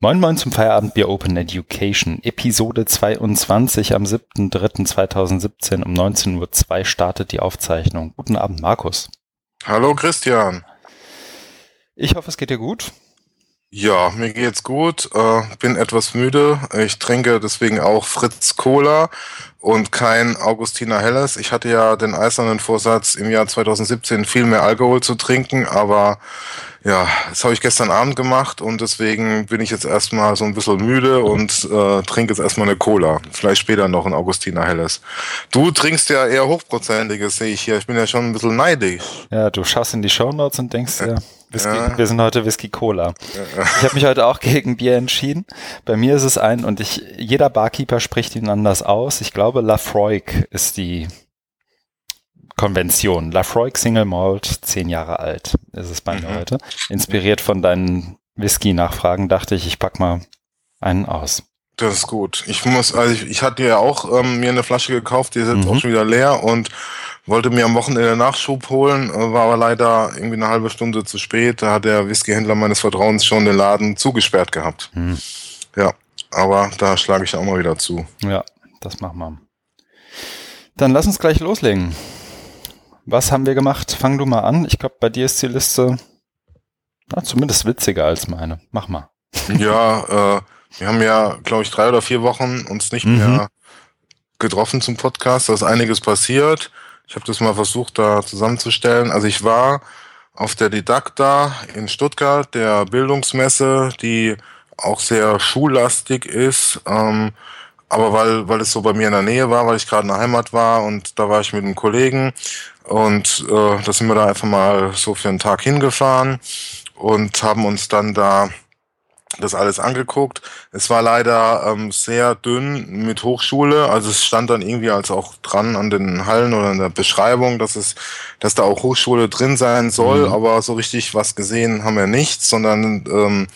Moin Moin zum Feierabendbier Open Education, Episode 22 am 7.3.2017 um 19.02 Uhr startet die Aufzeichnung. Guten Abend, Markus. Hallo Christian. Ich hoffe, es geht dir gut. Ja, mir geht's gut. Äh, bin etwas müde. Ich trinke deswegen auch Fritz Cola und kein Augustiner Helles. Ich hatte ja den eisernen Vorsatz, im Jahr 2017 viel mehr Alkohol zu trinken, aber ja, das habe ich gestern Abend gemacht und deswegen bin ich jetzt erstmal so ein bisschen müde und äh, trinke jetzt erstmal eine Cola. Vielleicht später noch ein Augustiner Helles. Du trinkst ja eher hochprozentiges, sehe ich hier. Ich bin ja schon ein bisschen neidisch. Ja, du schaust in die Shownotes und denkst ja. Whisky, ja. Wir sind heute Whisky Cola. Ja. Ich habe mich heute auch gegen Bier entschieden. Bei mir ist es ein und ich jeder Barkeeper spricht ihn anders aus. Ich glaube, Lafroig ist die Konvention. Lafroig Single Malt, zehn Jahre alt, ist es bei mir mhm. heute. Inspiriert von deinen Whisky-Nachfragen dachte ich, ich pack mal einen aus. Das ist gut. Ich muss, also ich, ich hatte ja auch ähm, mir eine Flasche gekauft, die ist jetzt mhm. auch schon wieder leer und wollte mir am Wochenende Nachschub holen, äh, war aber leider irgendwie eine halbe Stunde zu spät. Da hat der Whiskyhändler meines Vertrauens schon den Laden zugesperrt gehabt. Mhm. Ja, aber da schlage ich auch mal wieder zu. Ja, das machen wir. Dann lass uns gleich loslegen. Was haben wir gemacht? Fang du mal an. Ich glaube, bei dir ist die Liste na, zumindest witziger als meine. Mach mal. Ja, äh, wir haben ja, glaube ich, drei oder vier Wochen uns nicht mhm. mehr getroffen zum Podcast. Da ist einiges passiert. Ich habe das mal versucht, da zusammenzustellen. Also ich war auf der Didakta in Stuttgart, der Bildungsmesse, die auch sehr schullastig ist. Ähm, aber weil, weil es so bei mir in der Nähe war, weil ich gerade in der Heimat war und da war ich mit einem Kollegen und äh, da sind wir da einfach mal so für einen Tag hingefahren und haben uns dann da das alles angeguckt. Es war leider ähm, sehr dünn mit Hochschule, also es stand dann irgendwie als auch dran an den Hallen oder in der Beschreibung, dass es, dass da auch Hochschule drin sein soll, mhm. aber so richtig was gesehen haben wir nicht, sondern ähm,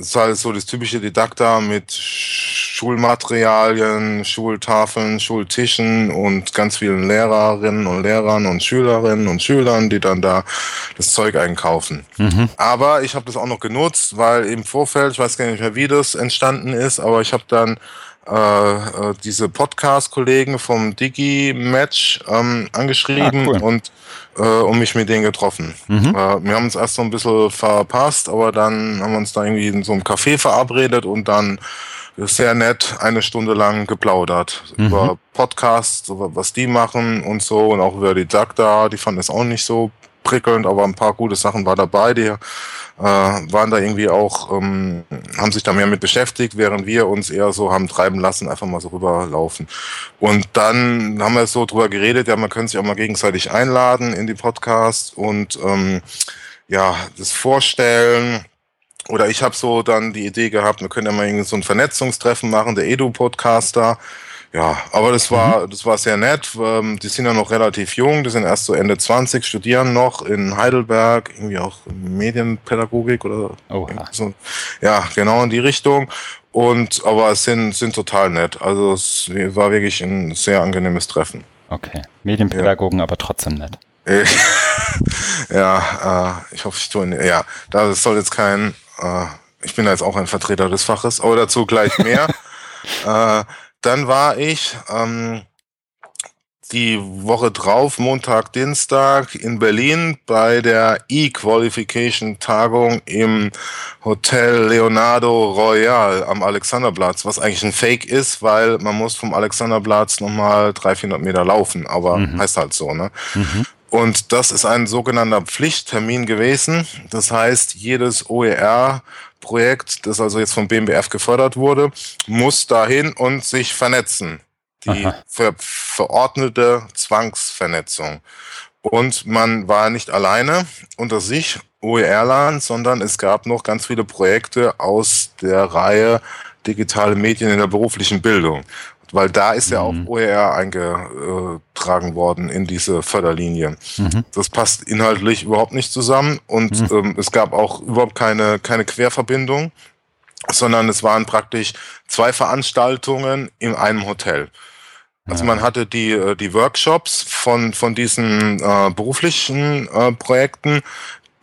ist halt so das typische Didakta mit Schulmaterialien, Schultafeln, Schultischen und ganz vielen Lehrerinnen und Lehrern und Schülerinnen und Schülern, die dann da das Zeug einkaufen. Mhm. Aber ich habe das auch noch genutzt, weil im Vorfeld, ich weiß gar nicht mehr, wie das entstanden ist, aber ich habe dann äh, äh diese Podcast-Kollegen vom Digi-Match ähm, angeschrieben ah, cool. und äh, und mich mit denen getroffen. Mhm. Äh, wir haben uns erst so ein bisschen verpasst, aber dann haben wir uns da irgendwie in so einem Café verabredet und dann sehr nett eine Stunde lang geplaudert mhm. über Podcasts, was die machen und so und auch über die Dagda. Die fanden es auch nicht so prickelnd, aber ein paar gute Sachen war dabei. Die waren da irgendwie auch, ähm, haben sich da mehr mit beschäftigt, während wir uns eher so haben treiben lassen, einfach mal so rüberlaufen. Und dann haben wir so drüber geredet, ja, man könnte sich auch mal gegenseitig einladen in die Podcasts und ähm, ja, das vorstellen oder ich habe so dann die Idee gehabt, wir können ja mal irgendwie so ein Vernetzungstreffen machen, der Edu-Podcaster. Ja, aber das war, mhm. das war sehr nett. Ähm, die sind ja noch relativ jung, die sind erst so Ende 20, studieren noch in Heidelberg, irgendwie auch Medienpädagogik oder oh, so. Ja, genau in die Richtung. Und aber es sind, sind total nett. Also es war wirklich ein sehr angenehmes Treffen. Okay. Medienpädagogen, ja. aber trotzdem nett. ja, äh, ich hoffe, ich tue. Ja, das soll jetzt kein äh, ich bin jetzt auch ein Vertreter des Faches, aber dazu gleich mehr. äh, dann war ich ähm, die Woche drauf, Montag, Dienstag in Berlin bei der E-Qualification-Tagung im Hotel Leonardo Royal am Alexanderplatz, was eigentlich ein Fake ist, weil man muss vom Alexanderplatz nochmal 300, 400 Meter laufen, aber mhm. heißt halt so, ne? Mhm. Und das ist ein sogenannter Pflichttermin gewesen. Das heißt, jedes OER-Projekt, das also jetzt vom BMBF gefördert wurde, muss dahin und sich vernetzen. Die ver verordnete Zwangsvernetzung. Und man war nicht alleine unter sich, OER-Land, sondern es gab noch ganz viele Projekte aus der Reihe digitale Medien in der beruflichen Bildung weil da ist ja auch mhm. OER eingetragen worden in diese Förderlinie. Mhm. Das passt inhaltlich überhaupt nicht zusammen und mhm. ähm, es gab auch überhaupt keine, keine Querverbindung, sondern es waren praktisch zwei Veranstaltungen in einem Hotel. Also man hatte die, äh, die Workshops von, von diesen äh, beruflichen äh, Projekten,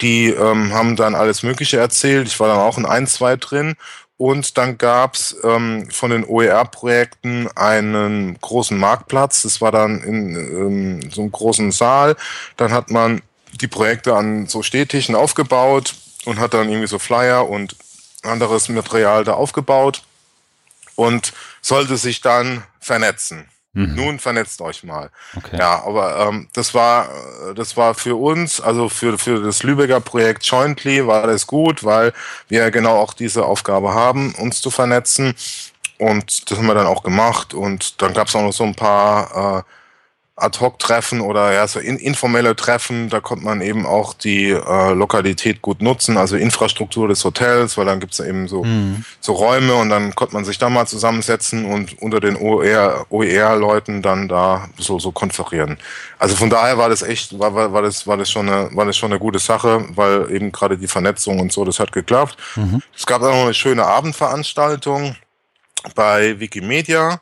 die ähm, haben dann alles Mögliche erzählt. Ich war dann auch in ein, zwei drin Und dann gab's ähm, von den OER-Projekten einen großen Marktplatz. Das war dann in ähm, so einem großen Saal. Dann hat man die Projekte an so Stehtischen aufgebaut und hat dann irgendwie so Flyer und anderes Material da aufgebaut und sollte sich dann vernetzen. Mhm. Nun vernetzt euch mal. Okay. Ja, aber ähm, das war das war für uns, also für für das Lübecker Projekt Jointly war das gut, weil wir genau auch diese Aufgabe haben, uns zu vernetzen. Und das haben wir dann auch gemacht. Und dann gab es auch noch so ein paar äh, Ad-Hoc-Treffen oder ja, so in, informelle Treffen, da konnte man eben auch die äh, Lokalität gut nutzen, also Infrastruktur des Hotels, weil dann gibt's eben so, mhm. so Räume und dann konnte man sich da mal zusammensetzen und unter den OER-Leuten dann da so, so konferieren. Also von daher war das echt, war, war, war, das, war, das schon eine, war das schon eine gute Sache, weil eben gerade die Vernetzung und so, das hat geklappt. Mhm. Es gab auch noch eine schöne Abendveranstaltung bei Wikimedia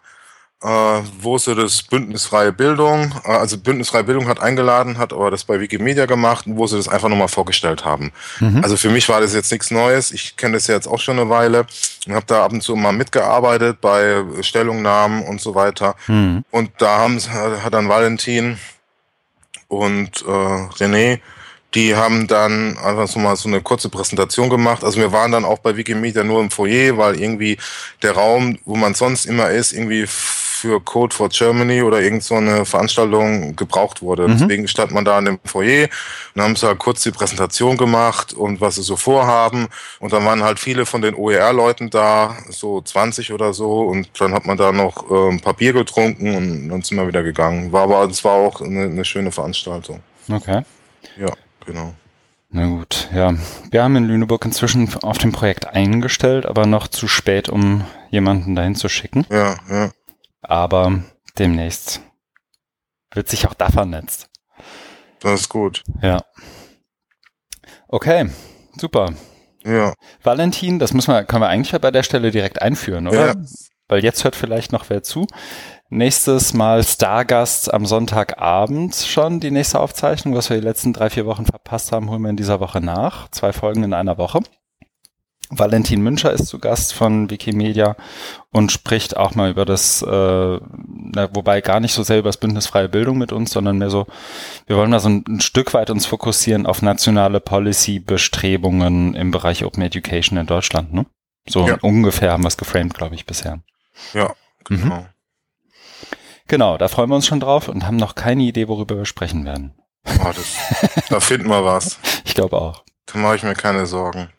wo sie das Bündnis Freie Bildung, äh, also Bündnis Freie Bildung hat eingeladen, hat aber das bei Wikimedia gemacht, wo sie das einfach nochmal vorgestellt haben. Mhm. Also für mich war das jetzt nichts Neues. Ich kenne das ja jetzt auch schon eine Weile und habe da ab und zu mal mitgearbeitet bei Stellungnahmen und so weiter. Mhm. Und da haben hat dann Valentin und äh, René die haben dann einfach so mal so eine kurze Präsentation gemacht. Also wir waren dann auch bei Wikimedia nur im Foyer, weil irgendwie der Raum, wo man sonst immer ist, irgendwie für Code for Germany oder irgend so eine Veranstaltung gebraucht wurde. Mhm. Deswegen stand man da in dem Foyer und haben sie halt kurz die Präsentation gemacht und was sie so vorhaben. Und dann waren halt viele von den OER-Leuten da, so 20 oder so. Und dann hat man da noch ähm, Papier getrunken und dann sind wir wieder gegangen. War aber, es war auch eine, eine schöne Veranstaltung. Okay. Ja, genau. Na gut, ja. Wir haben in Lüneburg inzwischen auf dem Projekt eingestellt, aber noch zu spät, um jemanden dahin zu schicken. Ja, ja. Aber demnächst wird sich auch da vernetzt. Das ist gut. Ja. Okay, super. Ja. Valentin, das müssen wir, können wir eigentlich bei der Stelle direkt einführen, oder? Ja. Weil jetzt hört vielleicht noch wer zu. Nächstes Mal Stargast am Sonntagabend schon die nächste Aufzeichnung. Was wir die letzten drei, vier Wochen verpasst haben, holen wir in dieser Woche nach. Zwei Folgen in einer Woche. Valentin Müncher ist zu Gast von Wikimedia und spricht auch mal über das, äh, na, wobei gar nicht so sehr über das Bündnis Freie Bildung mit uns, sondern mehr so, wir wollen da so ein, ein Stück weit uns fokussieren auf nationale Policy-Bestrebungen im Bereich Open Education in Deutschland. Ne? So ja. ungefähr haben wir es geframed, glaube ich, bisher. Ja, genau. Mhm. Genau, da freuen wir uns schon drauf und haben noch keine Idee, worüber wir sprechen werden. Oh, das, da finden wir was. Ich glaube auch. Da mache ich mir keine Sorgen.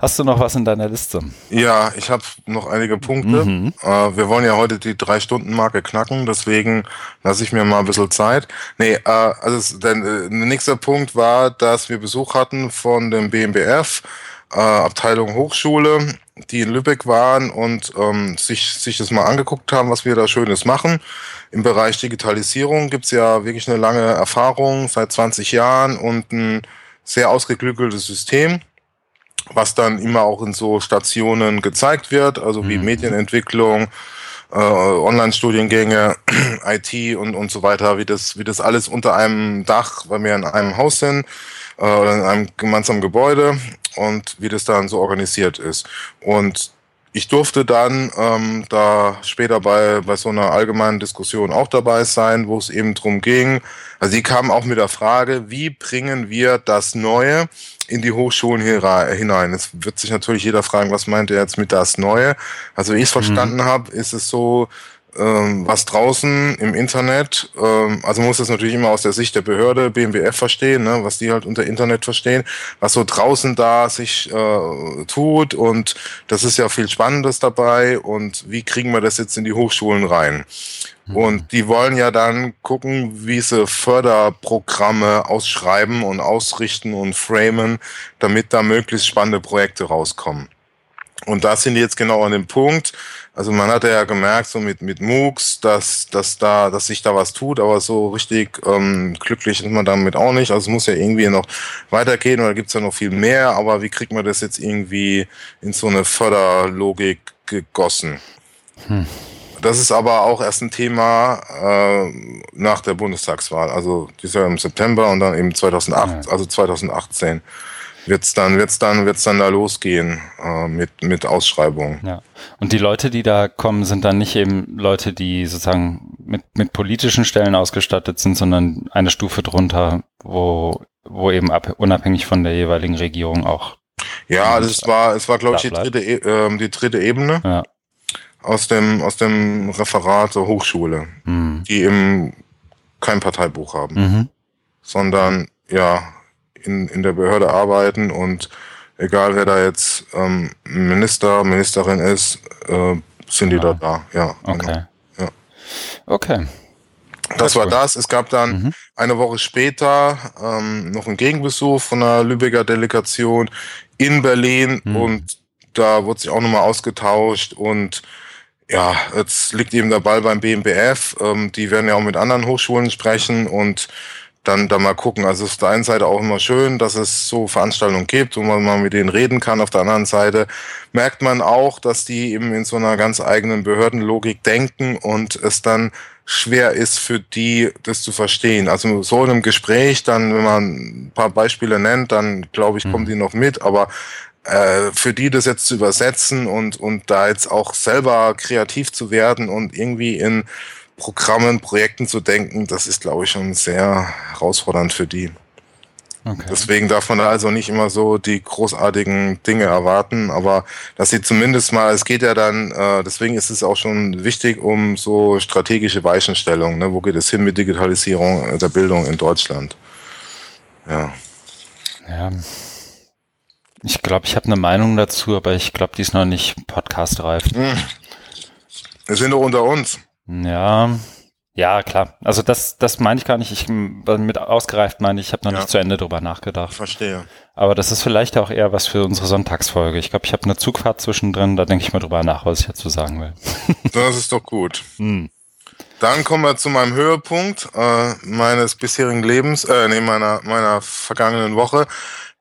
Hast du noch was in deiner Liste? Ja, ich habe noch einige Punkte. Mhm. Äh, wir wollen ja heute die Drei-Stunden-Marke knacken, deswegen lasse ich mir mal ein bisschen Zeit. Nee, äh, also der, der nächste Punkt war, dass wir Besuch hatten von dem BMBF, äh, Abteilung Hochschule, die in Lübeck waren und ähm, sich, sich das mal angeguckt haben, was wir da Schönes machen. Im Bereich Digitalisierung gibt's ja wirklich eine lange Erfahrung, seit 20 Jahren und ein sehr ausgeklügeltes System was dann immer auch in so Stationen gezeigt wird, also wie mhm. Medienentwicklung, äh, Online-Studiengänge, IT und, und so weiter, wie das, wie das alles unter einem Dach, weil wir in einem Haus sind äh, oder in einem gemeinsamen Gebäude und wie das dann so organisiert ist. Und ich durfte dann ähm, da später bei, bei so einer allgemeinen Diskussion auch dabei sein, wo es eben drum ging. Also die kamen auch mit der Frage, wie bringen wir das Neue in die Hochschulen hinein. Es wird sich natürlich jeder fragen, was meint er jetzt mit das Neue? Also wie ich es mhm. verstanden mhm. habe, ist es so, ähm, was draußen im Internet, ähm, also muss das natürlich immer aus der Sicht der Behörde, BMWF verstehen, ne, was die halt unter Internet verstehen, was so draußen da sich äh, tut und das ist ja viel Spannendes dabei und wie kriegen wir das jetzt in die Hochschulen rein? Mhm. Und die wollen ja dann gucken, wie sie Förderprogramme ausschreiben und ausrichten und framen, damit da möglichst spannende Projekte rauskommen. Und da sind die jetzt genau an dem Punkt. Also man hat ja gemerkt, so mit, mit MOOCs, dass, dass da, dass sich da was tut, aber so richtig ähm, glücklich ist man damit auch nicht. Also es muss ja irgendwie noch weitergehen oder gibt's ja noch viel mehr, aber wie kriegt man das jetzt irgendwie in so eine Förderlogik gegossen? Hm. Das ist aber auch erst ein Thema äh, nach der Bundestagswahl. Also die ist ja im September und dann eben 2008, ja. also 2018. wird's dann, wird's dann, wird's dann da losgehen äh, mit mit Ausschreibungen. Ja. Und die Leute, die da kommen, sind dann nicht eben Leute, die sozusagen mit mit politischen Stellen ausgestattet sind, sondern eine Stufe drunter, wo wo eben ab, unabhängig von der jeweiligen Regierung auch. Ja, also es war es war glaube ich die dritte e äh, die dritte Ebene. Ja. Aus dem aus dem Referat der Hochschule, mhm. die eben kein Parteibuch haben, mhm. sondern ja in, in der Behörde arbeiten und egal wer da jetzt ähm, Minister, Ministerin ist, äh, sind die ja. da da. Ja. Genau. Okay. Ja. Okay. Das war das. Es gab dann mhm. eine Woche später ähm, noch einen Gegenbesuch von einer Lübecker Delegation in Berlin mhm. und da wurde sich auch nochmal ausgetauscht und ja, jetzt liegt eben der Ball beim BMBF. Ähm, die werden ja auch mit anderen Hochschulen sprechen und dann da mal gucken. Also auf der einen Seite auch immer schön, dass es so Veranstaltungen gibt, wo man mal mit denen reden kann. Auf der anderen Seite merkt man auch, dass die eben in so einer ganz eigenen Behördenlogik denken und es dann schwer ist für die, das zu verstehen. Also so in einem Gespräch, dann, wenn man ein paar Beispiele nennt, dann glaube ich, kommen mhm. die noch mit, aber äh, für die das jetzt zu übersetzen und, und da jetzt auch selber kreativ zu werden und irgendwie in Programmen, Projekten zu denken, das ist, glaube ich, schon sehr herausfordernd für die. Okay. Deswegen darf man da also nicht immer so die großartigen Dinge erwarten, aber dass sie zumindest mal, es geht ja dann, äh, deswegen ist es auch schon wichtig um so strategische Weichenstellungen. Ne? Wo geht es hin mit Digitalisierung der Bildung in Deutschland? Ja. Ja. Ich glaube, ich habe eine Meinung dazu, aber ich glaube, die ist noch nicht podcastreif. Hm. Wir sind doch unter uns. Ja, ja, klar. Also das, das meine ich gar nicht. Ich mit ausgereift meine ich, ich habe noch ja. nicht zu Ende drüber nachgedacht. Verstehe. Aber das ist vielleicht auch eher was für unsere Sonntagsfolge. Ich glaube, ich habe eine Zugfahrt zwischendrin, da denke ich mal drüber nach, was ich dazu sagen will. Das ist doch gut. Hm. Dann kommen wir zu meinem Höhepunkt äh, meines bisherigen Lebens, äh, nee, meiner, meiner vergangenen Woche.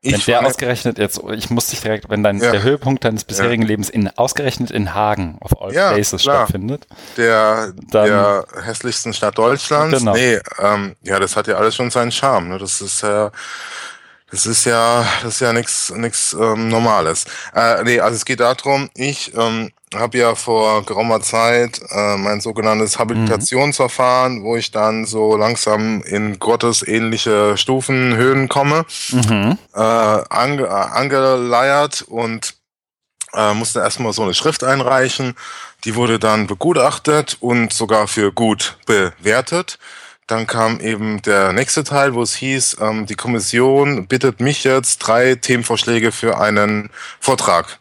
Ich wenn der ausgerechnet jetzt, ich muss dich direkt, wenn dein, ja. der Höhepunkt deines bisherigen ja. Lebens in, ausgerechnet in Hagen auf All ja, Places klar. stattfindet. Der, dann, der hässlichsten Stadt Deutschlands. Genau. Nee, ähm, ja, das hat ja alles schon seinen Charme. Ne? Das ist ja, das ist ja, das ist ja nichts nichts ähm, Normales. Äh, nee, also es geht darum, ich ähm, habe ja vor geraumer Zeit äh, mein sogenanntes Habilitationsverfahren, mhm. wo ich dann so langsam in Gottes ähnliche Stufen, Höhen komme, mhm. äh, ange, äh, angeleiert und äh, musste erstmal so eine Schrift einreichen. Die wurde dann begutachtet und sogar für gut bewertet. Dann kam eben der nächste Teil, wo es hieß, ähm, die Kommission bittet mich jetzt, drei Themenvorschläge für einen Vortrag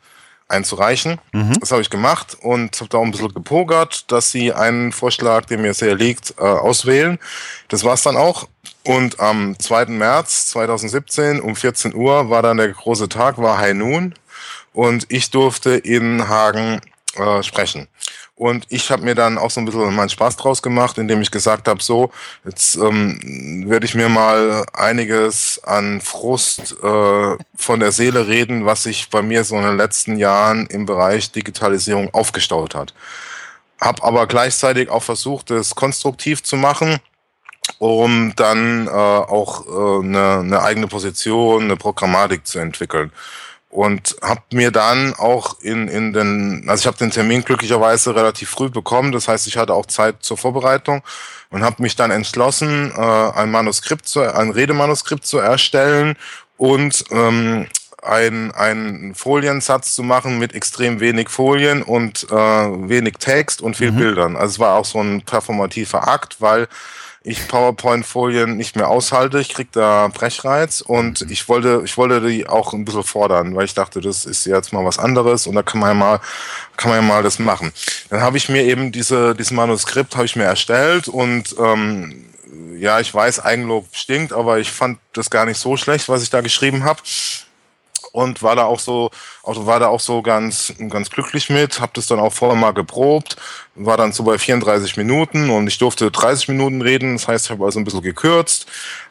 einzureichen. Mhm. Das habe ich gemacht und habe da auch ein bisschen gepokert, dass sie einen Vorschlag, der mir sehr liegt, äh, auswählen. Das war's dann auch. Und am 2. März 2017 um 14 Uhr war dann der große Tag, war High Noon. Und ich durfte in Hagen äh, sprechen. Und ich habe mir dann auch so ein bisschen meinen Spaß draus gemacht, indem ich gesagt habe, so, jetzt ähm, werde ich mir mal einiges an Frust äh, von der Seele reden, was sich bei mir so in den letzten Jahren im Bereich Digitalisierung aufgestaut hat. Hab aber gleichzeitig auch versucht, es konstruktiv zu machen um dann äh, auch äh, eine, eine eigene Position, eine Programmatik zu entwickeln und habe mir dann auch in, in den, also ich habe den Termin glücklicherweise relativ früh bekommen, das heißt, ich hatte auch Zeit zur Vorbereitung und habe mich dann entschlossen, äh, ein Manuskript, zu, ein Redemanuskript zu erstellen und ähm, ein, einen Foliensatz zu machen mit extrem wenig Folien und äh, wenig Text und viel mhm. Bildern. Also es war auch so ein performativer Akt, weil ich PowerPoint-Folien nicht mehr aushalte. Ich krieg da Brechreiz und mhm. ich wollte, ich wollte die auch ein bisschen fordern, weil ich dachte, das ist jetzt mal was anderes und da kann man ja mal, kann man ja mal das machen. Dann habe ich mir eben diese, dieses Manuskript habe ich mir erstellt und ähm, ja, ich weiß, Eigenlob stinkt, aber ich fand das gar nicht so schlecht, was ich da geschrieben habe und war da auch so, auch, war da auch so ganz, ganz glücklich mit, habe das dann auch vorher mal geprobt, war dann so bei 34 Minuten und ich durfte 30 Minuten reden, das heißt, ich habe also ein bisschen gekürzt,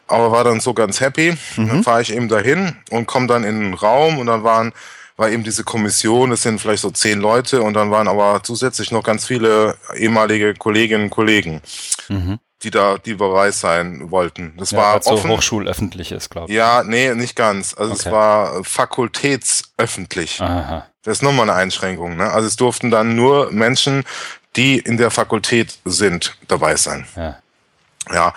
aber war dann so ganz happy. Mhm. Dann fahre ich eben dahin und komme dann in den Raum und dann waren war eben diese Kommission, das sind vielleicht so zehn Leute und dann waren aber zusätzlich noch ganz viele ehemalige Kolleginnen und Kollegen. Mhm. Die da die dabei sein wollten. Das ja, war so hochschulöffentlich ist, glaube ich. Ja, nee, nicht ganz. Also okay. es war fakultätsöffentlich. Aha. Das ist nochmal eine Einschränkung. Ne? Also es durften dann nur Menschen, die in der Fakultät sind, dabei sein. Ja. Ja,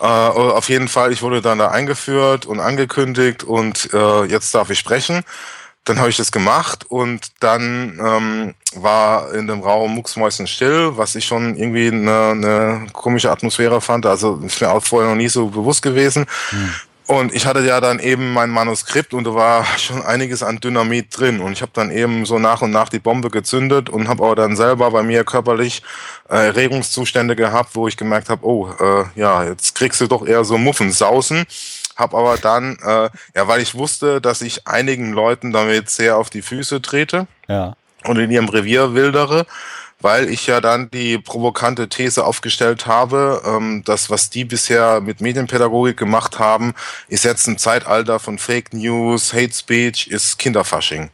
äh, auf jeden Fall, ich wurde dann da eingeführt und angekündigt und äh, jetzt darf ich sprechen. Dann habe ich das gemacht und dann ähm, war in dem Raum mucksmäuschen still, was ich schon irgendwie eine, eine komische Atmosphäre fand. Also ist mir auch vorher noch nie so bewusst gewesen. Hm. Und ich hatte ja dann eben mein Manuskript und da war schon einiges an Dynamit drin. Und ich habe dann eben so nach und nach die Bombe gezündet und habe aber dann selber bei mir körperlich äh, Erregungszustände gehabt, wo ich gemerkt habe, oh, äh, ja, jetzt kriegst du doch eher so Muffensausen. Hab aber dann, äh, ja, weil ich wusste, dass ich einigen Leuten damit sehr auf die Füße trete ja. und in ihrem Revier wildere, weil ich ja dann die provokante These aufgestellt habe, ähm, dass was die bisher mit Medienpädagogik gemacht haben, ist jetzt ein Zeitalter von Fake News, Hate Speech, ist Kinderfasching.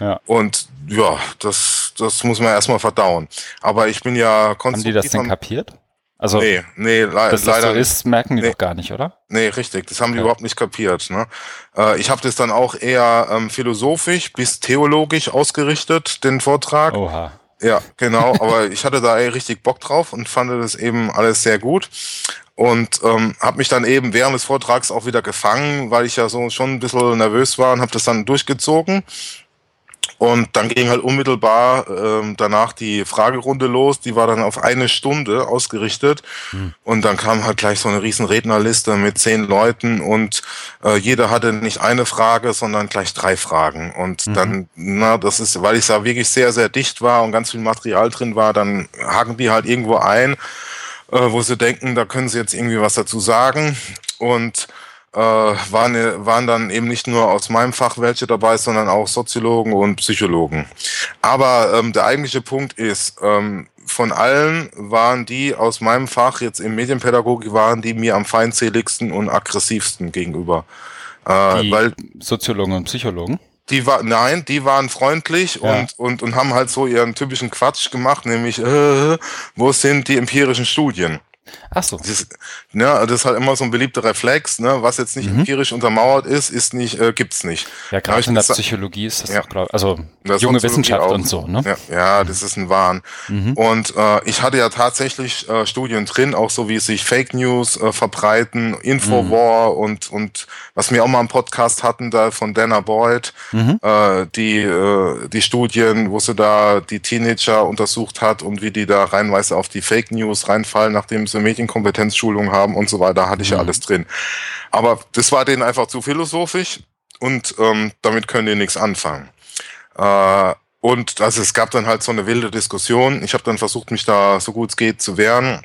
Ja. Und ja, das, das muss man erstmal verdauen. Aber ich bin ja konstruktiv. Haben die das denn kapiert? Also, nee, nee, le dass leider das so ist, merken die nee, doch gar nicht, oder? Nee, richtig. Das haben die überhaupt nicht kapiert. Ne? Äh, ich habe das dann auch eher ähm, philosophisch bis theologisch ausgerichtet, den Vortrag. Oha. Ja, genau. aber ich hatte da ey, richtig Bock drauf und fand das eben alles sehr gut. Und ähm, habe mich dann eben während des Vortrags auch wieder gefangen, weil ich ja so schon ein bisschen nervös war und habe das dann durchgezogen. Und dann ging halt unmittelbar ähm, danach die Fragerunde los. Die war dann auf eine Stunde ausgerichtet. Mhm. Und dann kam halt gleich so eine riesen Rednerliste mit zehn Leuten und äh, jeder hatte nicht eine Frage, sondern gleich drei Fragen. Und mhm. dann, na, das ist, weil ich da wirklich sehr, sehr dicht war und ganz viel Material drin war, dann haken die halt irgendwo ein, äh, wo sie denken, da können sie jetzt irgendwie was dazu sagen. Und äh, waren, waren dann eben nicht nur aus meinem Fach welche dabei, sondern auch Soziologen und Psychologen. Aber ähm, der eigentliche Punkt ist, ähm, von allen waren die aus meinem Fach jetzt im Medienpädagogik waren die mir am feindseligsten und aggressivsten gegenüber. Äh, die weil Soziologen und Psychologen? Die war, nein, die waren freundlich ja. und, und, und haben halt so ihren typischen Quatsch gemacht, nämlich, äh, wo sind die empirischen Studien? Ach so. Das, ne, das ist halt immer so ein beliebter Reflex, ne? was jetzt nicht mhm. empirisch untermauert ist, ist nicht, äh, gibt's nicht. Ja, gerade in der Psychologie ist das ja. doch, also das junge Wissenschaft auch. und so, ne? Ja, ja, das ist ein Wahn. Mhm. Und äh, ich hatte ja tatsächlich äh, Studien drin, auch so wie sich Fake News äh, verbreiten, Infowar mhm. und, und was wir auch mal im Podcast hatten, da von Dana Boyd, mhm. äh, die, äh, die Studien, wo sie da die Teenager untersucht hat und wie die da reinweise auf die Fake News reinfallen, nachdem sie Medienkompetenzschulung haben und so weiter, hatte ich ja mhm. alles drin. Aber das war denen einfach zu philosophisch und ähm, damit können die nichts anfangen. Äh, und also es gab dann halt so eine wilde Diskussion. Ich habe dann versucht, mich da so gut es geht zu wehren.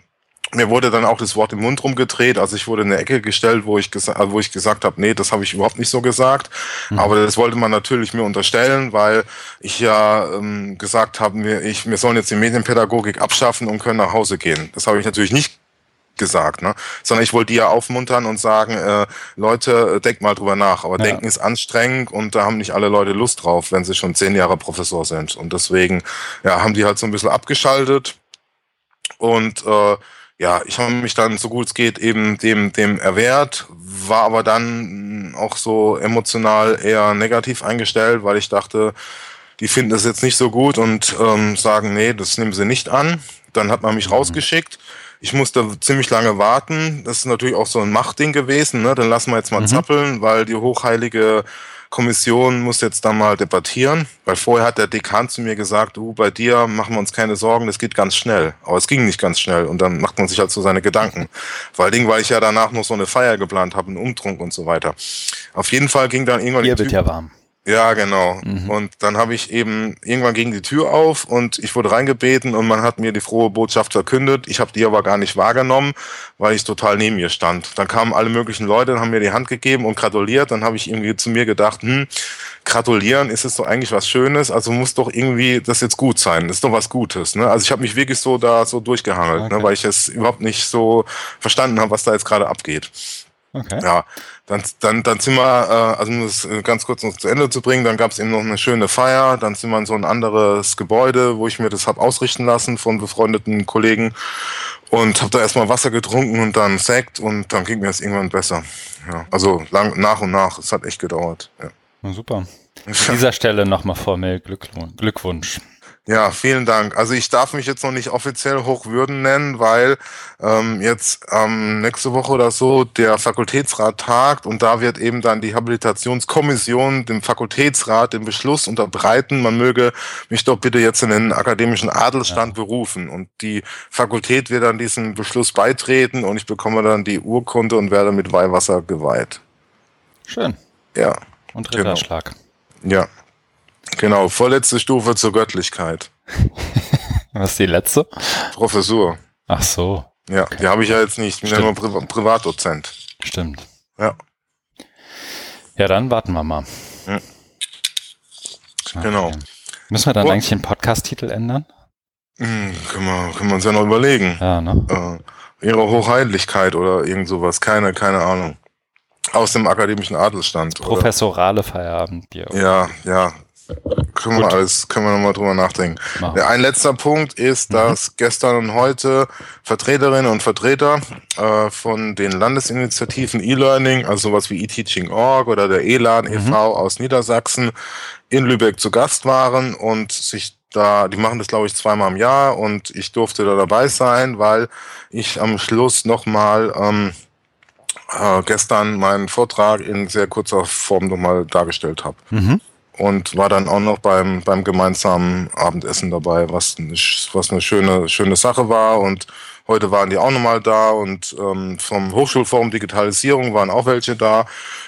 Mir wurde dann auch das Wort im Mund rumgedreht, also ich wurde in eine Ecke gestellt, wo ich, gesa wo ich gesagt habe, nee, das habe ich überhaupt nicht so gesagt. Mhm. Aber das wollte man natürlich mir unterstellen, weil ich ja ähm, gesagt habe, wir, ich, wir sollen jetzt die Medienpädagogik abschaffen und können nach Hause gehen. Das habe ich natürlich nicht gesagt, ne? Sondern ich wollte die ja aufmuntern und sagen, äh, Leute, denkt mal drüber nach. Aber ja. denken ist anstrengend und da haben nicht alle Leute Lust drauf, wenn sie schon zehn Jahre Professor sind. Und deswegen, ja, haben die halt so ein bisschen abgeschaltet. Und äh, ja, ich habe mich dann so gut es geht eben dem, dem erwehrt, war aber dann auch so emotional eher negativ eingestellt, weil ich dachte, die finden das jetzt nicht so gut und ähm, sagen, nee, das nehmen sie nicht an. Dann hat man mich mhm. rausgeschickt. Ich musste ziemlich lange warten. Das ist natürlich auch so ein Machtding gewesen. Ne? Dann lassen wir jetzt mal mhm. zappeln, weil die hochheilige Kommission muss jetzt da mal debattieren. Weil vorher hat der Dekan zu mir gesagt, du, bei dir machen wir uns keine Sorgen, das geht ganz schnell. Aber es ging nicht ganz schnell und dann macht man sich halt so seine Gedanken. Vor allen Dingen, weil ich ja danach noch so eine Feier geplant habe, einen Umtrunk und so weiter. Auf jeden Fall ging dann irgendwann... Hier wird ja warm. Ja, genau. Mhm. Und dann habe ich eben irgendwann ging die Tür auf und ich wurde reingebeten und man hat mir die frohe Botschaft verkündet. Ich habe die aber gar nicht wahrgenommen, weil ich total neben mir stand. Dann kamen alle möglichen Leute und haben mir die Hand gegeben und gratuliert. Dann habe ich irgendwie zu mir gedacht, hm, gratulieren ist es doch eigentlich was Schönes, also muss doch irgendwie das jetzt gut sein. Das ist doch was Gutes. Ne? Also ich habe mich wirklich so da so durchgehangelt, ne, okay. ne, weil ich es überhaupt nicht so verstanden habe, was da jetzt gerade abgeht. Okay. Ja, dann, dann, dann sind wir, äh, also um das ganz kurz noch zu Ende zu bringen, dann gab es eben noch eine schöne Feier, dann sind wir in so ein anderes Gebäude, wo ich mir das hab ausrichten lassen von befreundeten Kollegen und habe da erstmal Wasser getrunken und dann Sekt und dann ging mir das irgendwann besser. Ja, also lang, nach und nach, es hat echt gedauert. Ja. Na super. An dieser Stelle nochmal formell Glückwunsch. Ja, vielen Dank. Also ich darf mich jetzt noch nicht offiziell Hochwürden nennen, weil ähm, jetzt ähm, nächste Woche oder so der Fakultätsrat tagt und da wird eben dann die Habilitationskommission dem Fakultätsrat den Beschluss unterbreiten, man möge mich doch bitte jetzt in den akademischen Adelsstand ja. berufen. Und die Fakultät wird dann diesem Beschluss beitreten und ich bekomme dann die Urkunde und werde mit Weihwasser geweiht. Schön. Ja. Und Ritterschlag. Genau. Ja. Genau, vorletzte Stufe zur Göttlichkeit. Was ist die letzte? Professur. Ach so. Ja, okay. die habe ich ja jetzt nicht. Ich bin ja nur Pri Privatdozent. Stimmt. Ja. Ja, dann warten wir mal. Ja. Genau. Müssen wir dann oh. eigentlich den Podcast-Titel ändern? Hm, können, wir, können wir uns ja noch überlegen. Ja, ne? Äh, ihre Hochheitlichkeit oder irgend sowas. Keine, keine Ahnung. Aus dem akademischen Adelsstand. Professorale Feierabendbier. Ja, ja. Können wir alles, können wir nochmal drüber nachdenken. Machen. Ein letzter Punkt ist, mhm. dass mhm. gestern und heute Vertreterinnen und Vertreter äh, von den Landesinitiativen E-Learning, also sowas wie eTeaching.org oder der ELAN e.V. Mhm. aus Niedersachsen in Lübeck zu Gast waren und sich da, die machen das glaube ich zweimal im Jahr und ich durfte da dabei sein, weil ich am Schluss nochmal ähm, äh, gestern meinen Vortrag in sehr kurzer Form nochmal dargestellt habe. Mhm und war dann auch noch beim, beim gemeinsamen Abendessen dabei, was, was eine schöne, schöne Sache war. Und heute waren die auch nochmal da und ähm, vom Hochschulforum Digitalisierung waren auch welche da.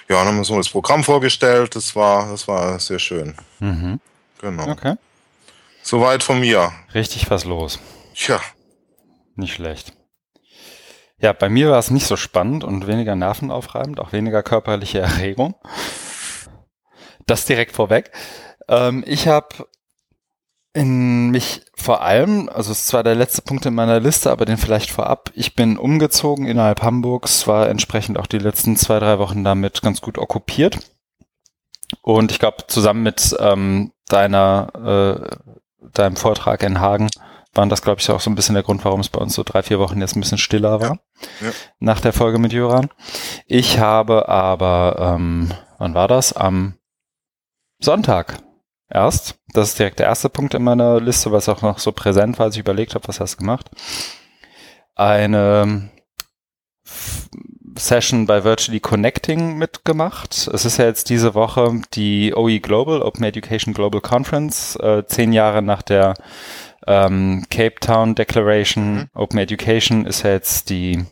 Ja, dann haben wir so das Programm vorgestellt. Das war, das war sehr schön. Mhm. Genau. Okay. Soweit von mir. Richtig was los. Tja. Nicht schlecht. Ja, bei mir war es nicht so spannend und weniger nervenaufreibend, auch weniger körperliche Erregung. Das direkt vorweg. Ähm, ich habe in mich vor allem, also es ist zwar der letzte Punkt in meiner Liste, aber den vielleicht vorab. Ich bin umgezogen innerhalb Hamburgs, war entsprechend auch die letzten zwei, drei Wochen damit ganz gut okkupiert. Und ich glaube, zusammen mit ähm, deiner, äh, deinem Vortrag in Hagen waren das, glaube ich, auch so ein bisschen der Grund, warum es bei uns so drei, vier Wochen jetzt ein bisschen stiller war. Ja, ja. Nach der Folge mit Jöran. Ich habe aber, ähm, wann war das? Am Sonntag erst. Das ist direkt der erste Punkt in meiner Liste, was auch noch so präsent war, als ich überlegt habe, was hast du gemacht. Eine Session bei Virtually Connecting mitgemacht. Es ist ja jetzt diese Woche die OE Global, Open Education Global Conference, äh, zehn Jahre nach der ähm, Cape Town Declaration. Mhm. Open Education ist ja jetzt die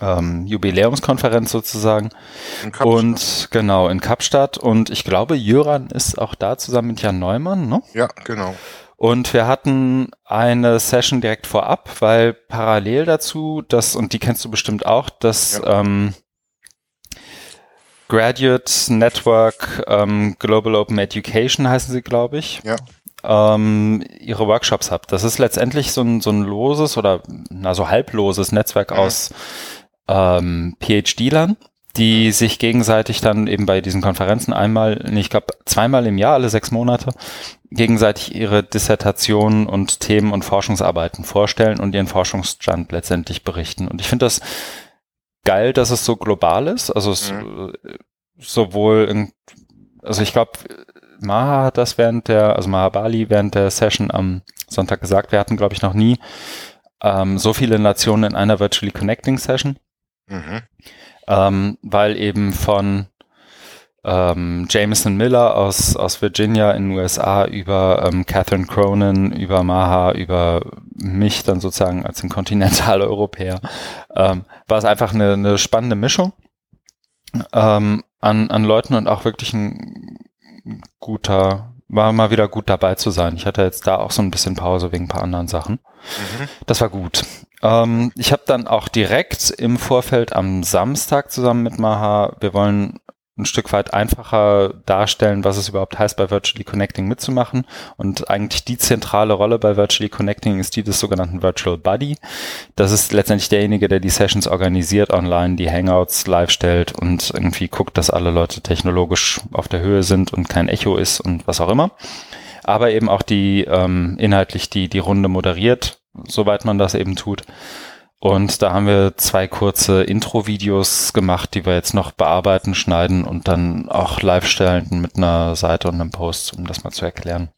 ähm, Jubiläumskonferenz sozusagen. In und genau, in Kapstadt. Und ich glaube, Jöran ist auch da zusammen mit Jan Neumann, ne? Ja, genau. Und wir hatten eine Session direkt vorab, weil parallel dazu, das, und die kennst du bestimmt auch, das ja. ähm, Graduate Network ähm, Global Open Education heißen sie, glaube ich. Ja ähm, ihre Workshops habt. Das ist letztendlich so ein, so ein loses oder na so halbloses Netzwerk mhm. aus ähm, PhD-Lern, die sich gegenseitig dann eben bei diesen Konferenzen einmal, ich glaube zweimal im Jahr, alle sechs Monate, gegenseitig ihre Dissertationen und Themen und Forschungsarbeiten vorstellen und ihren Forschungsstand letztendlich berichten. Und ich finde das geil, dass es so global ist. Also es, mhm. sowohl, in, also ich glaube, Maha hat das während der, also Maha Bali während der Session am Sonntag gesagt, wir hatten, glaube ich, noch nie ähm, so viele Nationen in einer Virtually Connecting Session. Mhm. Ähm, weil eben von ähm, Jameson Miller aus, aus Virginia in den USA über ähm, Catherine Cronin, über Maha, über mich dann sozusagen als ein Kontinentaleuropäer, ähm, war es einfach eine, eine spannende Mischung ähm, an, an Leuten und auch wirklich ein guter, war mal wieder gut dabei zu sein. Ich hatte jetzt da auch so ein bisschen Pause wegen ein paar anderen Sachen. Mhm. Das war gut. Ähm, ich habe dann auch direkt im Vorfeld am Samstag zusammen mit Maha, wir wollen ein Stück weit einfacher darstellen, was es überhaupt heißt, bei Virtually Connecting mitzumachen. Und eigentlich die zentrale Rolle bei Virtually Connecting ist die des sogenannten Virtual Buddy. Das ist letztendlich derjenige, der die Sessions organisiert online, die Hangouts live stellt und irgendwie guckt, dass alle Leute technologisch auf der Höhe sind und kein Echo ist und was auch immer. Aber eben auch die ähm, inhaltlich die, die Runde moderiert, soweit man das eben tut und da haben wir zwei kurze Intro-Videos gemacht, die wir jetzt noch bearbeiten, schneiden und dann auch live stellen mit einer Seite und einem Post, um das mal zu erklären.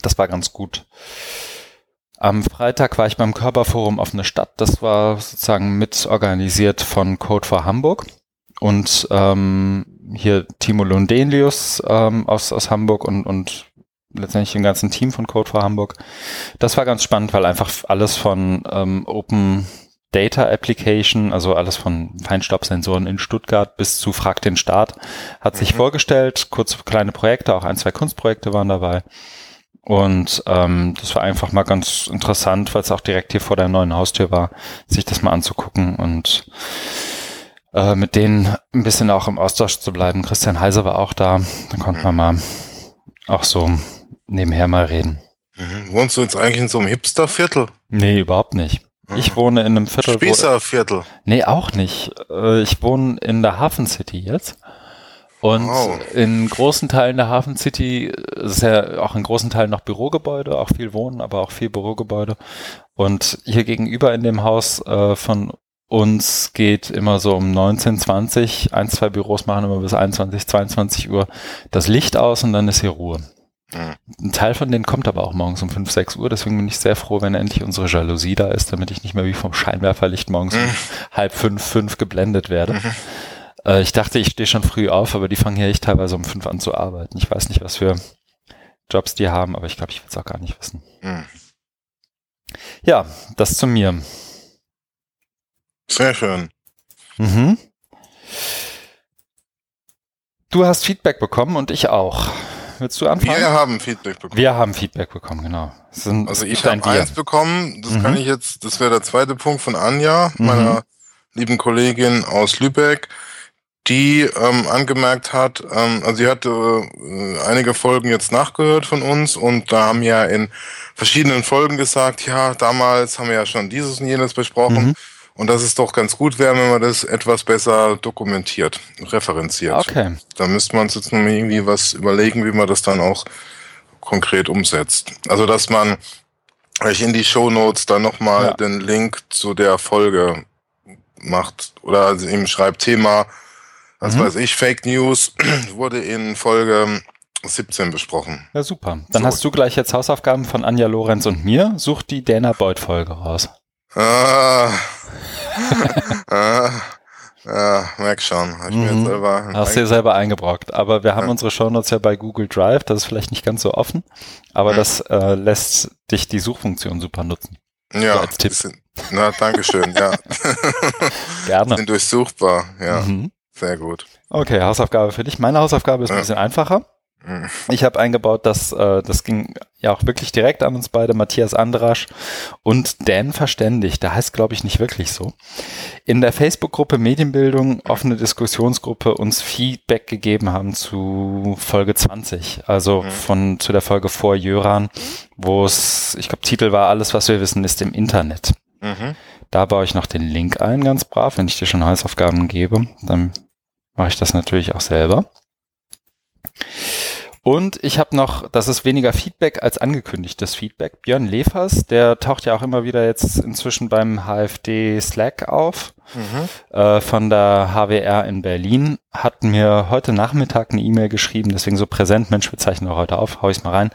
Das war ganz gut. Am Freitag war ich beim Körperforum Offene Stadt. Das war sozusagen mit organisiert von Code for Hamburg. Und ähm, hier Timo Lundelius ähm, aus, aus Hamburg und, und letztendlich im ganzen Team von Code for Hamburg. Das war ganz spannend, weil einfach alles von ähm, Open Data Application, also alles von Feinstaubsensoren in Stuttgart bis zu Frag den Start, hat sich mhm. vorgestellt. Kurz kleine Projekte, auch ein, zwei Kunstprojekte waren dabei. Und ähm, das war einfach mal ganz interessant, weil es auch direkt hier vor der neuen Haustür war, sich das mal anzugucken und äh, mit denen ein bisschen auch im Austausch zu bleiben. Christian Heiser war auch da, da konnte man mal auch so nebenher mal reden. Mhm. Wohnst du jetzt eigentlich in so einem Hipsterviertel? Nee, überhaupt nicht. Ich mhm. wohne in einem Viertel. Spießerviertel. Nee, auch nicht. Äh, ich wohne in der Hafen City jetzt. Und wow. in großen Teilen der Hafen City ist ja auch in großen Teilen noch Bürogebäude, auch viel Wohnen, aber auch viel Bürogebäude. Und hier gegenüber in dem Haus äh, von uns geht immer so um 19, 20, ein, zwei Büros machen immer bis 21, 22 Uhr das Licht aus und dann ist hier Ruhe. Ein Teil von denen kommt aber auch morgens um 5, 6 Uhr, deswegen bin ich sehr froh, wenn endlich unsere Jalousie da ist, damit ich nicht mehr wie vom Scheinwerferlicht morgens um halb fünf, fünf geblendet werde. Mhm. Äh, ich dachte, ich stehe schon früh auf, aber die fangen hier echt teilweise um fünf an zu arbeiten. Ich weiß nicht, was für Jobs die haben, aber ich glaube, ich will es auch gar nicht wissen. Mhm. Ja, das zu mir. Sehr schön. Mhm. Du hast Feedback bekommen und ich auch. Willst du anfangen? Wir haben Feedback bekommen. Wir haben Feedback bekommen, genau. Sind, also ich habe eins bekommen, das mhm. kann ich jetzt, das wäre der zweite Punkt von Anja, mhm. meiner lieben Kollegin aus Lübeck, die ähm, angemerkt hat, ähm, also sie hatte äh, einige Folgen jetzt nachgehört von uns und da haben ja in verschiedenen Folgen gesagt, ja, damals haben wir ja schon dieses und jenes besprochen. Mhm. Und dass es doch ganz gut wäre, wenn man das etwas besser dokumentiert, referenziert. Okay. Da müsste man uns jetzt noch irgendwie was überlegen, wie man das dann auch konkret umsetzt. Also, dass man euch in die Show Notes dann nochmal ja. den Link zu der Folge macht oder also eben schreibt Thema, was mhm. weiß ich, Fake News wurde in Folge 17 besprochen. Ja, super. Dann so. hast du gleich jetzt Hausaufgaben von Anja Lorenz und mir. Such die Dana Beuth Folge raus. Ah. ah. Ja, merk schon. Hab ich mhm. mir selber Hast du dir selber eingebrockt. Aber wir haben ja. unsere Shownotes ja bei Google Drive. Das ist vielleicht nicht ganz so offen, aber mhm. das äh, lässt dich die Suchfunktion super nutzen. Ja, so als Tipp. Sind, na, Dankeschön, ja. Gerne. Sind durchsuchbar, ja. Mhm. Sehr gut. Okay, Hausaufgabe für dich. Meine Hausaufgabe ist ein bisschen einfacher. Ich habe eingebaut, dass äh, das ging ja auch wirklich direkt an uns beide, Matthias Andrasch und Dan Verständig, der heißt glaube ich nicht wirklich so, in der Facebook-Gruppe Medienbildung, offene Diskussionsgruppe, uns Feedback gegeben haben zu Folge 20, also mhm. von zu der Folge vor Jöran, wo es, ich glaube, Titel war Alles, was wir wissen, ist im Internet. Mhm. Da baue ich noch den Link ein, ganz brav, wenn ich dir schon Hausaufgaben gebe, dann mache ich das natürlich auch selber. Und ich habe noch, das ist weniger Feedback als angekündigtes Feedback. Björn Lefers, der taucht ja auch immer wieder jetzt inzwischen beim HFD Slack auf, mhm. äh, von der HWR in Berlin, hat mir heute Nachmittag eine E-Mail geschrieben, deswegen so präsent, Mensch, wir zeichnen heute auf, hau ich's mal rein.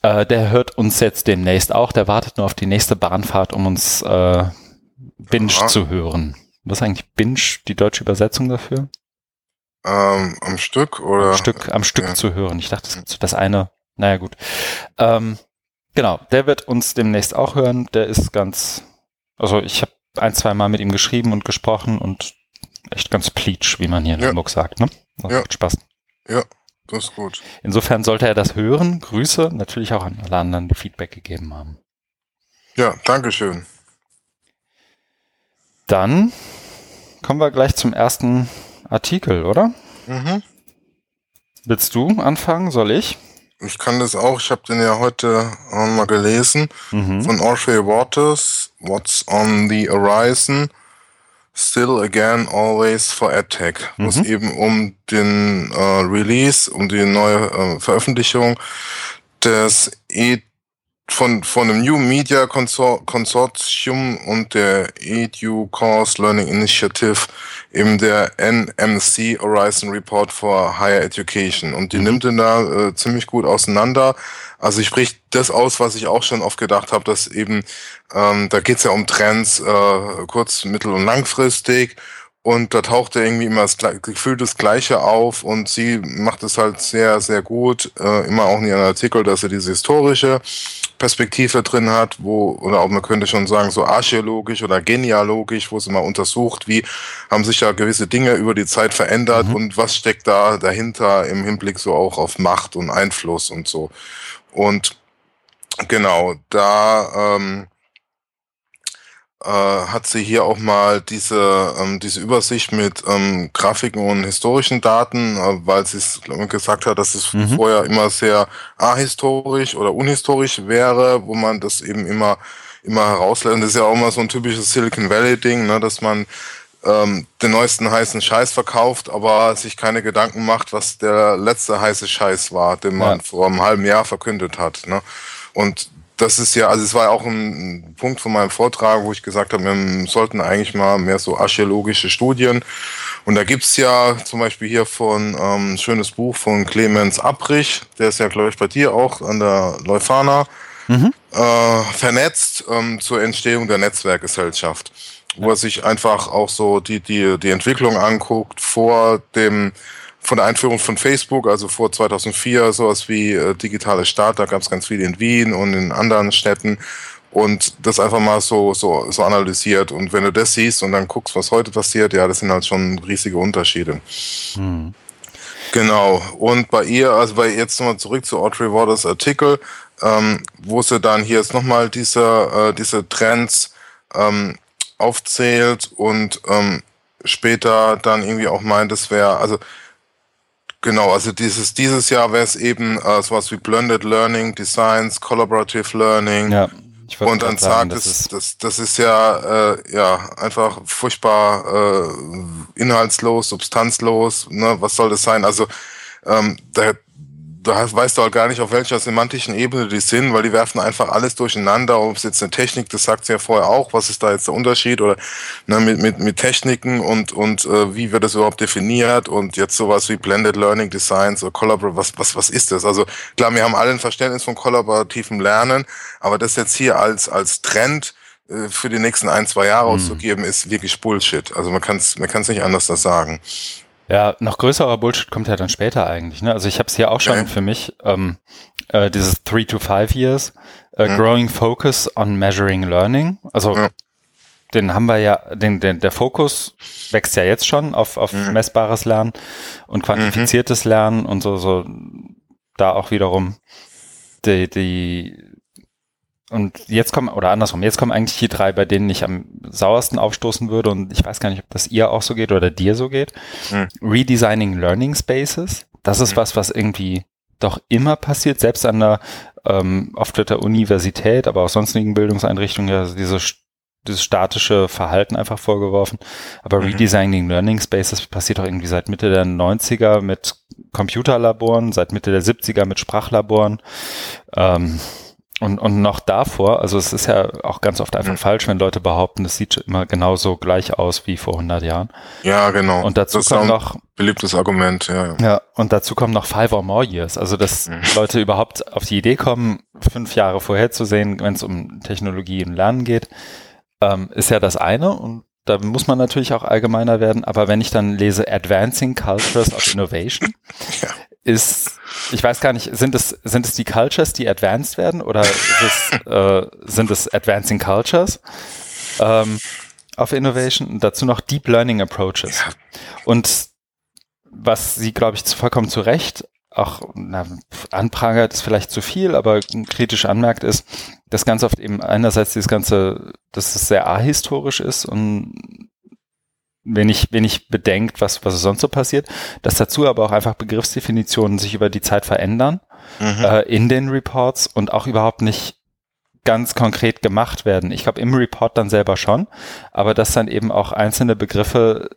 Äh, der hört uns jetzt demnächst auch, der wartet nur auf die nächste Bahnfahrt, um uns äh, Binge ja. zu hören. Was ist eigentlich Binge, die deutsche Übersetzung dafür? Ähm, am Stück oder? Am Stück, am Stück ja. zu hören. Ich dachte, das das eine. Naja, gut. Ähm, genau, der wird uns demnächst auch hören. Der ist ganz, also ich habe ein, zwei Mal mit ihm geschrieben und gesprochen und echt ganz pleatsch, wie man hier in ja. Hamburg sagt. Ne? Das ja. macht Spaß. Ja, das ist gut. Insofern sollte er das hören. Grüße natürlich auch an alle anderen, die Feedback gegeben haben. Ja, Dankeschön. Dann kommen wir gleich zum ersten Artikel, oder? Mhm. Willst du anfangen? Soll ich? Ich kann das auch. Ich habe den ja heute mal gelesen mhm. von Audrey Waters. What's on the Horizon? Still Again Always for AdTech, mhm. wo es eben um den äh, Release, um die neue äh, Veröffentlichung des e von, von dem New Media Consor Consortium und der Edu Course Learning Initiative eben der NMC Horizon Report for Higher Education. Und die mhm. nimmt den da äh, ziemlich gut auseinander. Also ich spricht das aus, was ich auch schon oft gedacht habe, dass eben, ähm, da geht's ja um Trends äh, kurz-, mittel- und langfristig und da taucht er irgendwie immer das Gefühl das Gleiche auf und sie macht es halt sehr, sehr gut, äh, immer auch in ihren Artikel, dass sie diese historische Perspektive drin hat, wo, oder auch man könnte schon sagen, so archäologisch oder genealogisch, wo sie mal untersucht, wie haben sich ja gewisse Dinge über die Zeit verändert mhm. und was steckt da dahinter im Hinblick so auch auf Macht und Einfluss und so. Und genau, da ähm, äh, hat sie hier auch mal diese, ähm, diese Übersicht mit ähm, Grafiken und historischen Daten, äh, weil sie es gesagt hat, dass es mhm. vorher immer sehr ahistorisch oder unhistorisch wäre, wo man das eben immer immer herauslässt. Und das ist ja auch immer so ein typisches Silicon Valley-Ding, ne, dass man ähm, den neuesten heißen Scheiß verkauft, aber sich keine Gedanken macht, was der letzte heiße Scheiß war, den man ja. vor einem halben Jahr verkündet hat. Ne? Und das ist ja, also es war ja auch ein Punkt von meinem Vortrag, wo ich gesagt habe, wir sollten eigentlich mal mehr so archäologische Studien. Und da gibt's ja zum Beispiel hier von ähm, ein schönes Buch von Clemens Abrich, der ist ja, glaube ich, bei dir auch an der Leuphana mhm. äh, vernetzt ähm, zur Entstehung der Netzwerkgesellschaft, wo er sich einfach auch so die, die, die Entwicklung anguckt vor dem von der Einführung von Facebook, also vor 2004, sowas wie äh, digitale Staat, da gab es ganz viel in Wien und in anderen Städten und das einfach mal so, so, so analysiert. Und wenn du das siehst und dann guckst, was heute passiert, ja, das sind halt schon riesige Unterschiede. Hm. Genau. Und bei ihr, also bei jetzt nochmal zurück zu Audrey Waters Artikel, ähm, wo sie dann hier jetzt nochmal diese, äh, diese Trends ähm, aufzählt und ähm, später dann irgendwie auch meint, es wäre, also Genau, also dieses, dieses Jahr wäre es eben äh, sowas wie Blended Learning, Designs, Collaborative Learning. Ja, ich und dann sagt es, das, das ist ja, äh, ja einfach furchtbar äh, inhaltslos, substanzlos. Ne? Was soll das sein? Also ähm, da, da weißt du halt gar nicht, auf welcher semantischen Ebene die sind, weil die werfen einfach alles durcheinander. Ob es jetzt eine Technik, das sagt sie ja vorher auch, was ist da jetzt der Unterschied oder ne, mit, mit, mit Techniken und, und äh, wie wird das überhaupt definiert und jetzt sowas wie Blended Learning Designs oder Collaborative, was, was, was ist das? Also klar, wir haben alle ein Verständnis von kollaborativem Lernen, aber das jetzt hier als, als Trend äh, für die nächsten ein, zwei Jahre mhm. auszugeben, ist wirklich Bullshit. Also man kann es man kann's nicht anders das sagen. Ja, noch größerer Bullshit kommt ja dann später eigentlich. Ne? Also ich habe es hier auch schon okay. für mich, ähm, äh, dieses three to five years, äh, mhm. Growing Focus on Measuring Learning. Also mhm. den haben wir ja, den, den, der Fokus wächst ja jetzt schon auf, auf mhm. messbares Lernen und quantifiziertes Lernen und so, so da auch wiederum die, die und jetzt kommen, oder andersrum, jetzt kommen eigentlich die drei, bei denen ich am sauersten aufstoßen würde und ich weiß gar nicht, ob das ihr auch so geht oder dir so geht. Mhm. Redesigning Learning Spaces. Das ist mhm. was, was irgendwie doch immer passiert, selbst an der ähm, oft wird der Universität, aber auch sonstigen Bildungseinrichtungen ja diese dieses statische Verhalten einfach vorgeworfen. Aber mhm. Redesigning Learning Spaces passiert doch irgendwie seit Mitte der 90er mit Computerlaboren, seit Mitte der 70er mit Sprachlaboren. Ähm, und, und noch davor, also es ist ja auch ganz oft einfach mhm. falsch, wenn Leute behaupten, es sieht immer genauso gleich aus wie vor 100 Jahren. Ja, genau. Und dazu das kommt noch beliebtes Argument, ja, ja. Ja, und dazu kommen noch five or more years, also dass mhm. Leute überhaupt auf die Idee kommen, fünf Jahre vorherzusehen, wenn es um Technologie und Lernen geht, ähm, ist ja das eine und da muss man natürlich auch allgemeiner werden, aber wenn ich dann lese Advancing Cultures of Innovation, ja ist, ich weiß gar nicht, sind es, sind es die Cultures, die advanced werden oder es, äh, sind es Advancing Cultures ähm, of Innovation und dazu noch Deep Learning Approaches. Und was sie, glaube ich, vollkommen zu Recht auch na, anprangert, ist vielleicht zu viel, aber kritisch anmerkt ist, dass ganz oft eben einerseits dieses Ganze, dass es sehr ahistorisch ist und wenn ich, wenn ich bedenkt, was, was sonst so passiert, dass dazu aber auch einfach Begriffsdefinitionen sich über die Zeit verändern mhm. äh, in den Reports und auch überhaupt nicht ganz konkret gemacht werden. Ich glaube, im Report dann selber schon, aber dass dann eben auch einzelne Begriffe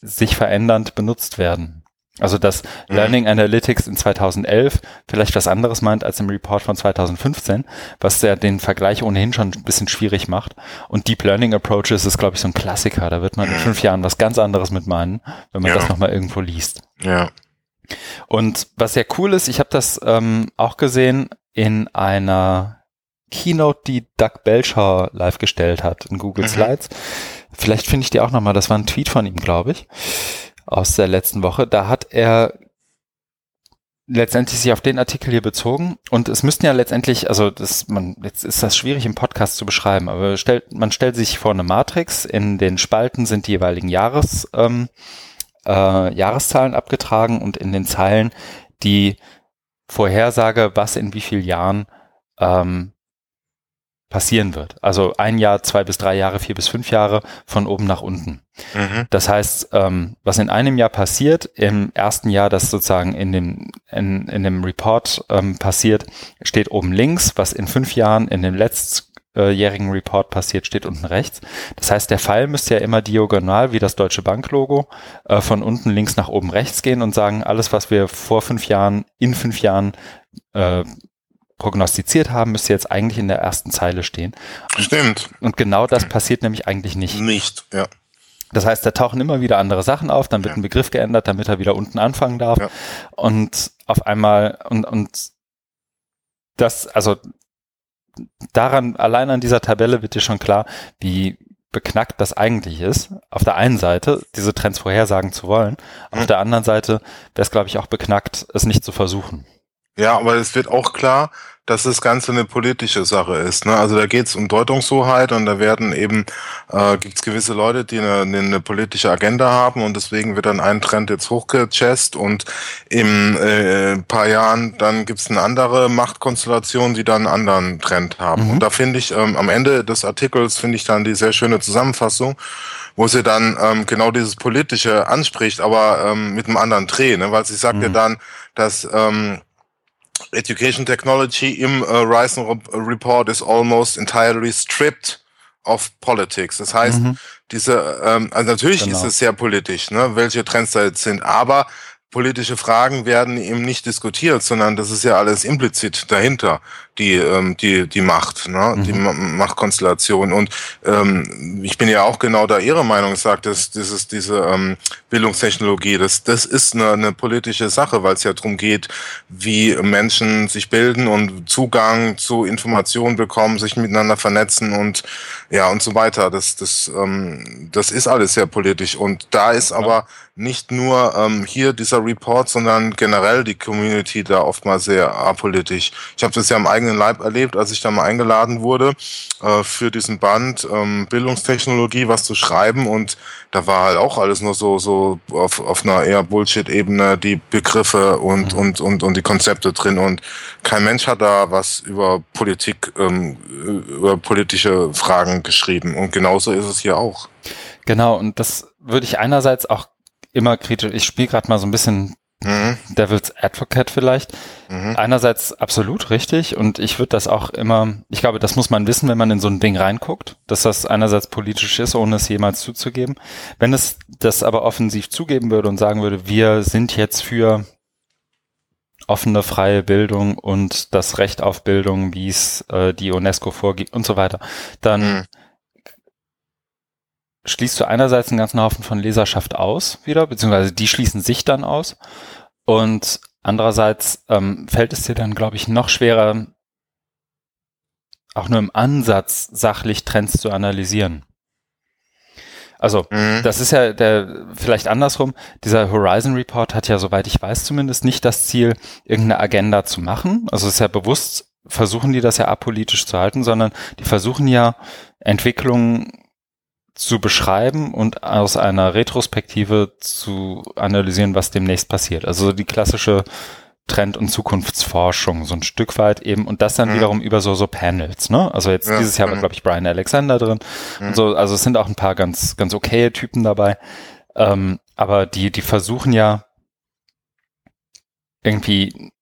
sich verändernd benutzt werden. Also dass mhm. Learning Analytics in 2011 vielleicht was anderes meint als im Report von 2015, was ja den Vergleich ohnehin schon ein bisschen schwierig macht. Und Deep Learning Approaches ist, glaube ich, so ein Klassiker. Da wird man in fünf Jahren was ganz anderes mit meinen, wenn man ja. das nochmal irgendwo liest. Ja. Und was sehr cool ist, ich habe das ähm, auch gesehen in einer Keynote, die Doug Belcher live gestellt hat in Google mhm. Slides. Vielleicht finde ich die auch nochmal, das war ein Tweet von ihm, glaube ich aus der letzten Woche. Da hat er letztendlich sich auf den Artikel hier bezogen und es müssten ja letztendlich, also das, man, jetzt ist das schwierig im Podcast zu beschreiben, aber stellt, man stellt sich vor eine Matrix, in den Spalten sind die jeweiligen Jahres, ähm, äh, Jahreszahlen abgetragen und in den Zeilen die Vorhersage, was in wie vielen Jahren ähm, passieren wird. Also ein Jahr, zwei bis drei Jahre, vier bis fünf Jahre von oben nach unten. Mhm. Das heißt, ähm, was in einem Jahr passiert, im ersten Jahr, das sozusagen in dem, in, in dem Report ähm, passiert, steht oben links, was in fünf Jahren in dem letztjährigen Report passiert, steht unten rechts. Das heißt, der Pfeil müsste ja immer diagonal wie das Deutsche Banklogo äh, von unten links nach oben rechts gehen und sagen, alles, was wir vor fünf Jahren, in fünf Jahren äh, prognostiziert haben, müsste jetzt eigentlich in der ersten Zeile stehen. Und, Stimmt. Und genau das passiert nämlich eigentlich nicht. Nicht, ja. Das heißt, da tauchen immer wieder andere Sachen auf, dann wird ja. ein Begriff geändert, damit er wieder unten anfangen darf. Ja. Und auf einmal, und, und das, also daran, allein an dieser Tabelle wird dir schon klar, wie beknackt das eigentlich ist. Auf der einen Seite, diese Trends vorhersagen zu wollen. Auf mhm. der anderen Seite wäre es, glaube ich, auch beknackt, es nicht zu versuchen. Ja, aber es wird auch klar, dass das Ganze eine politische Sache ist. Ne? Also da geht es um Deutungshoheit und da werden eben, äh, gibt es gewisse Leute, die eine, eine, politische Agenda haben und deswegen wird dann ein Trend jetzt hochgechest und in äh, paar Jahren dann gibt es eine andere Machtkonstellation, die dann einen anderen Trend haben. Mhm. Und da finde ich, ähm, am Ende des Artikels finde ich dann die sehr schöne Zusammenfassung, wo sie dann ähm, genau dieses Politische anspricht, aber ähm, mit einem anderen Dreh, ne? weil sie sagt mhm. ja dann, dass ähm, Education Technology im äh, Ryzen Report is almost entirely stripped of politics. Das heißt, mhm. diese, ähm, also natürlich genau. ist es sehr politisch, ne, welche Trends da jetzt sind, aber politische Fragen werden eben nicht diskutiert, sondern das ist ja alles implizit dahinter, die, ähm, die, die Macht, ne? Mhm. die Machtkonstellation. Und ähm, ich bin ja auch genau da Ihrer Meinung, sagt, dass dieses, diese ähm, Bildungstechnologie, das, das ist eine, eine politische Sache, weil es ja darum geht, wie Menschen sich bilden und Zugang zu Informationen bekommen, sich miteinander vernetzen und ja und so weiter. Das, das, ähm, das ist alles sehr politisch. Und da ist aber nicht nur ähm, hier dieser Report, sondern generell die Community da oftmals sehr apolitisch. Ich habe das ja am eigenen Leib erlebt, als ich da mal eingeladen wurde, äh, für diesen Band ähm, Bildungstechnologie was zu schreiben und da war halt auch alles nur so so auf, auf einer eher Bullshit-Ebene die Begriffe und, mhm. und, und, und die Konzepte drin und kein Mensch hat da was über Politik, ähm, über politische Fragen geschrieben und genauso ist es hier auch. Genau, und das würde ich einerseits auch immer kritisch. Ich spiele gerade mal so ein bisschen mhm. Devil's Advocate vielleicht. Mhm. Einerseits absolut richtig und ich würde das auch immer, ich glaube, das muss man wissen, wenn man in so ein Ding reinguckt, dass das einerseits politisch ist, ohne es jemals zuzugeben. Wenn es das aber offensiv zugeben würde und sagen würde, wir sind jetzt für offene, freie Bildung und das Recht auf Bildung, wie es äh, die UNESCO vorgibt und so weiter, dann mhm schließt du einerseits einen ganzen Haufen von Leserschaft aus wieder, beziehungsweise die schließen sich dann aus. Und andererseits ähm, fällt es dir dann, glaube ich, noch schwerer, auch nur im Ansatz sachlich Trends zu analysieren. Also, mhm. das ist ja der, vielleicht andersrum. Dieser Horizon Report hat ja, soweit ich weiß, zumindest nicht das Ziel, irgendeine Agenda zu machen. Also, es ist ja bewusst, versuchen die das ja apolitisch zu halten, sondern die versuchen ja Entwicklungen zu beschreiben und aus einer Retrospektive zu analysieren, was demnächst passiert. Also die klassische Trend- und Zukunftsforschung, so ein Stück weit eben, und das dann mhm. wiederum über so, so Panels, ne? Also jetzt ja, dieses Jahr war, glaube ich, Brian Alexander drin mhm. und so, also es sind auch ein paar ganz, ganz okaye Typen dabei. Ähm, aber die, die versuchen ja irgendwie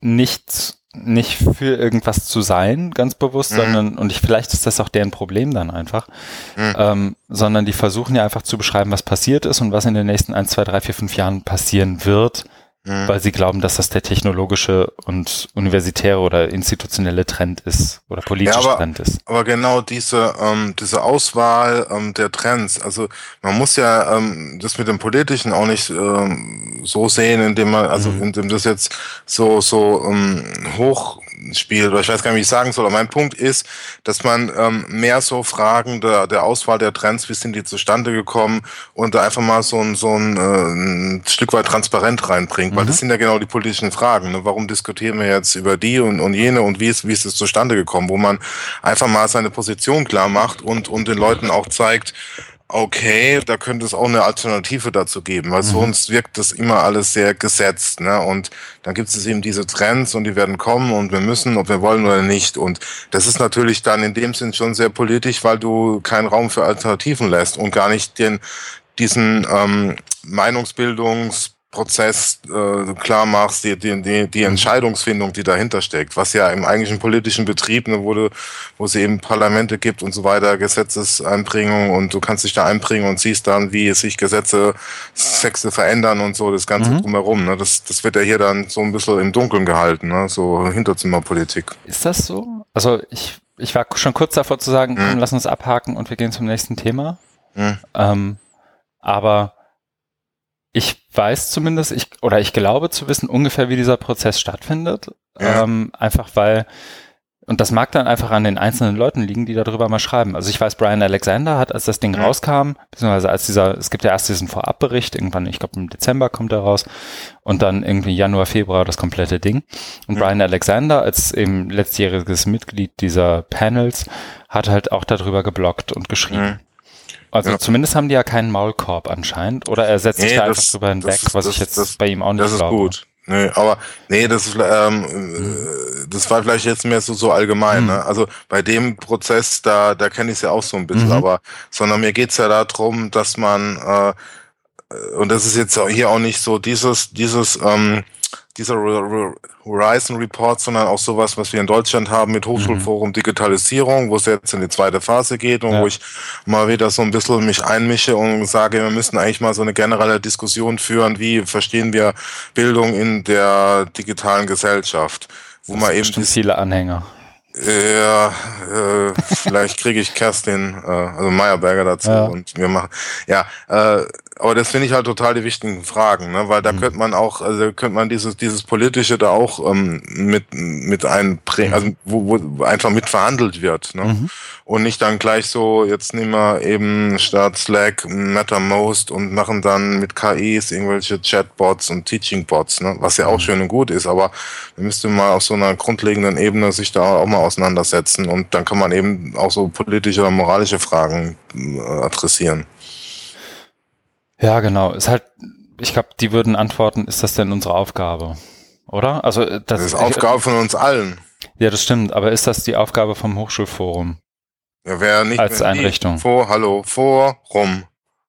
nicht, nicht für irgendwas zu sein, ganz bewusst, mhm. sondern, und ich, vielleicht ist das auch deren Problem dann einfach, mhm. ähm, sondern die versuchen ja einfach zu beschreiben, was passiert ist und was in den nächsten 1, 2, 3, 4, 5 Jahren passieren wird, mhm. weil sie glauben, dass das der technologische und universitäre oder institutionelle Trend ist oder politische ja, aber, Trend ist. Aber genau diese, ähm, diese Auswahl ähm, der Trends, also man muss ja ähm, das mit dem Politischen auch nicht ähm, so sehen, indem man, also mhm. indem das jetzt so, so ähm, hoch spielt, oder ich weiß gar nicht, wie ich sagen soll, aber mein Punkt ist, dass man ähm, mehr so Fragen der, der Auswahl der Trends, wie sind die zustande gekommen und da einfach mal so ein, so ein, äh, ein Stück weit transparent reinbringt, mhm. weil das sind ja genau die politischen Fragen. Ne? Warum diskutieren wir jetzt über die und, und jene und wie ist, wie ist es zustande gekommen, wo man einfach mal seine Position klar macht und, und den Leuten auch zeigt, okay, da könnte es auch eine Alternative dazu geben, weil mhm. sonst wirkt das immer alles sehr gesetzt. Ne? Und dann gibt es eben diese Trends und die werden kommen und wir müssen, ob wir wollen oder nicht. Und das ist natürlich dann in dem Sinn schon sehr politisch, weil du keinen Raum für Alternativen lässt und gar nicht den diesen ähm, Meinungsbildungs Prozess äh, klar machst, die, die, die, die Entscheidungsfindung, die dahinter steckt, was ja im eigentlichen politischen Betrieb, ne, wo, du, wo es eben Parlamente gibt und so weiter, Gesetzeseinbringung und du kannst dich da einbringen und siehst dann, wie sich Gesetze, Sexe verändern und so, das Ganze mhm. drumherum. Ne, das, das wird ja hier dann so ein bisschen im Dunkeln gehalten, ne, so Hinterzimmerpolitik. Ist das so? Also ich, ich war schon kurz davor zu sagen, mhm. komm, lass uns abhaken und wir gehen zum nächsten Thema. Mhm. Ähm, aber ich weiß zumindest, ich, oder ich glaube zu wissen ungefähr, wie dieser Prozess stattfindet. Ja. Ähm, einfach weil, und das mag dann einfach an den einzelnen Leuten liegen, die darüber mal schreiben. Also ich weiß, Brian Alexander hat, als das Ding ja. rauskam, beziehungsweise als dieser, es gibt ja erst diesen Vorabbericht, irgendwann, ich glaube im Dezember kommt er raus, und dann irgendwie Januar, Februar das komplette Ding. Und ja. Brian Alexander als eben letztjähriges Mitglied dieser Panels hat halt auch darüber geblockt und geschrieben. Also ja. zumindest haben die ja keinen Maulkorb anscheinend. Oder er setzt nee, sich da das, einfach drüber hinweg, was das, ich jetzt das, bei ihm auch nicht glaube. Das ist gut. Nee, aber nee, das ist ähm, mhm. das war vielleicht jetzt mehr so so allgemein. Mhm. Ne? Also bei dem Prozess, da da kenne ich es ja auch so ein bisschen, mhm. aber sondern mir geht's ja darum, dass man äh, und das ist jetzt hier auch nicht so dieses dieses ähm, dieser Horizon Report, sondern auch sowas, was wir in Deutschland haben mit Hochschulforum Digitalisierung, wo es jetzt in die zweite Phase geht und ja. wo ich mal wieder so ein bisschen mich einmische und sage, wir müssen eigentlich mal so eine generelle Diskussion führen, wie verstehen wir Bildung in der digitalen Gesellschaft, wo das man eben viele Anhänger. Ja, äh, vielleicht kriege ich Kerstin, äh, also Meyerberger dazu ja. und wir machen, ja, äh, aber das finde ich halt total die wichtigen Fragen, ne? weil da mhm. könnte man auch, also könnte man dieses dieses politische da auch ähm, mit mit einbringen, also wo, wo einfach mit verhandelt wird, ne? Mhm. und nicht dann gleich so jetzt nehmen wir eben statt Slack MetaMost und machen dann mit KIs irgendwelche Chatbots und Teachingbots, ne? was ja auch mhm. schön und gut ist, aber man müsste mal auf so einer grundlegenden Ebene sich da auch mal auseinandersetzen und dann kann man eben auch so politische oder moralische Fragen äh, adressieren. Ja, genau. Ist halt, ich glaube, die würden antworten, ist das denn unsere Aufgabe? Oder? Also das, das ist Aufgabe von uns allen. Ja, das stimmt. Aber ist das die Aufgabe vom Hochschulforum? Ja, wer nicht als Einrichtung. Vor, hallo, Forum.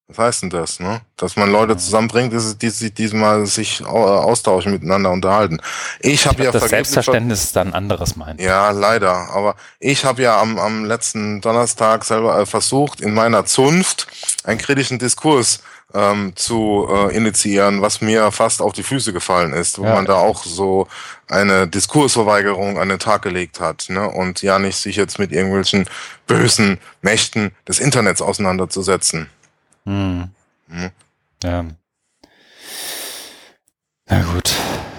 Was heißt denn das, ne? Dass man Leute zusammenbringt, dass die sich diesmal sich austauschen, miteinander unterhalten. Ich habe ja das Selbstverständnis ist dann anderes meinen. Ja, leider. Aber ich habe ja am, am letzten Donnerstag selber äh, versucht, in meiner Zunft einen kritischen Diskurs ähm, zu äh, initiieren, was mir fast auf die Füße gefallen ist, wo ja. man da auch so eine Diskursverweigerung an den Tag gelegt hat ne? und ja nicht sich jetzt mit irgendwelchen bösen Mächten des Internets auseinanderzusetzen. Hm. Hm. Ja. Na gut.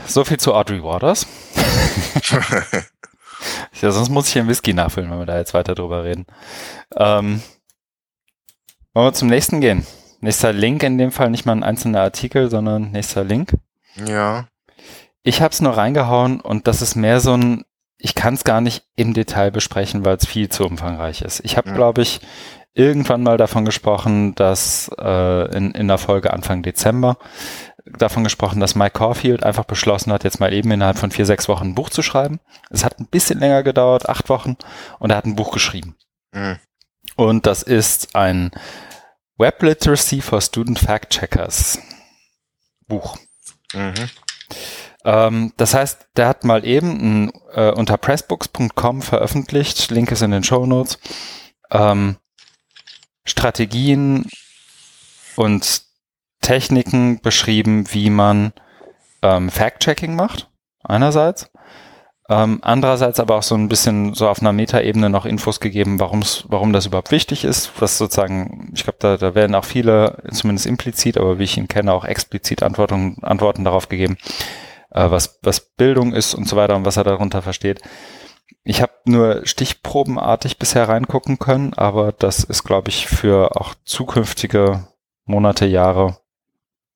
So viel zu Audrey Waters. ja, sonst muss ich einen Whisky nachfüllen, wenn wir da jetzt weiter drüber reden. Ähm, wollen wir zum nächsten gehen? Nächster Link in dem Fall nicht mal ein einzelner Artikel, sondern nächster Link. Ja. Ich habe es nur reingehauen und das ist mehr so ein, ich kann es gar nicht im Detail besprechen, weil es viel zu umfangreich ist. Ich habe, ja. glaube ich, irgendwann mal davon gesprochen, dass äh, in, in der Folge Anfang Dezember, davon gesprochen, dass Mike Caulfield einfach beschlossen hat, jetzt mal eben innerhalb von vier, sechs Wochen ein Buch zu schreiben. Es hat ein bisschen länger gedauert, acht Wochen, und er hat ein Buch geschrieben. Mhm. Und das ist ein Web Literacy for Student Fact Checkers Buch. Mhm. Ähm, das heißt, der hat mal eben ein, äh, unter pressbooks.com veröffentlicht, Link ist in den Show Notes, ähm, Strategien und Techniken beschrieben, wie man ähm, Fact-Checking macht, einerseits. Ähm, andererseits aber auch so ein bisschen so auf einer Metaebene noch Infos gegeben, warum's, warum das überhaupt wichtig ist, was sozusagen, ich glaube, da, da werden auch viele, zumindest implizit, aber wie ich ihn kenne, auch explizit Antworten, Antworten darauf gegeben, äh, was, was Bildung ist und so weiter und was er darunter versteht. Ich habe nur stichprobenartig bisher reingucken können, aber das ist, glaube ich, für auch zukünftige Monate, Jahre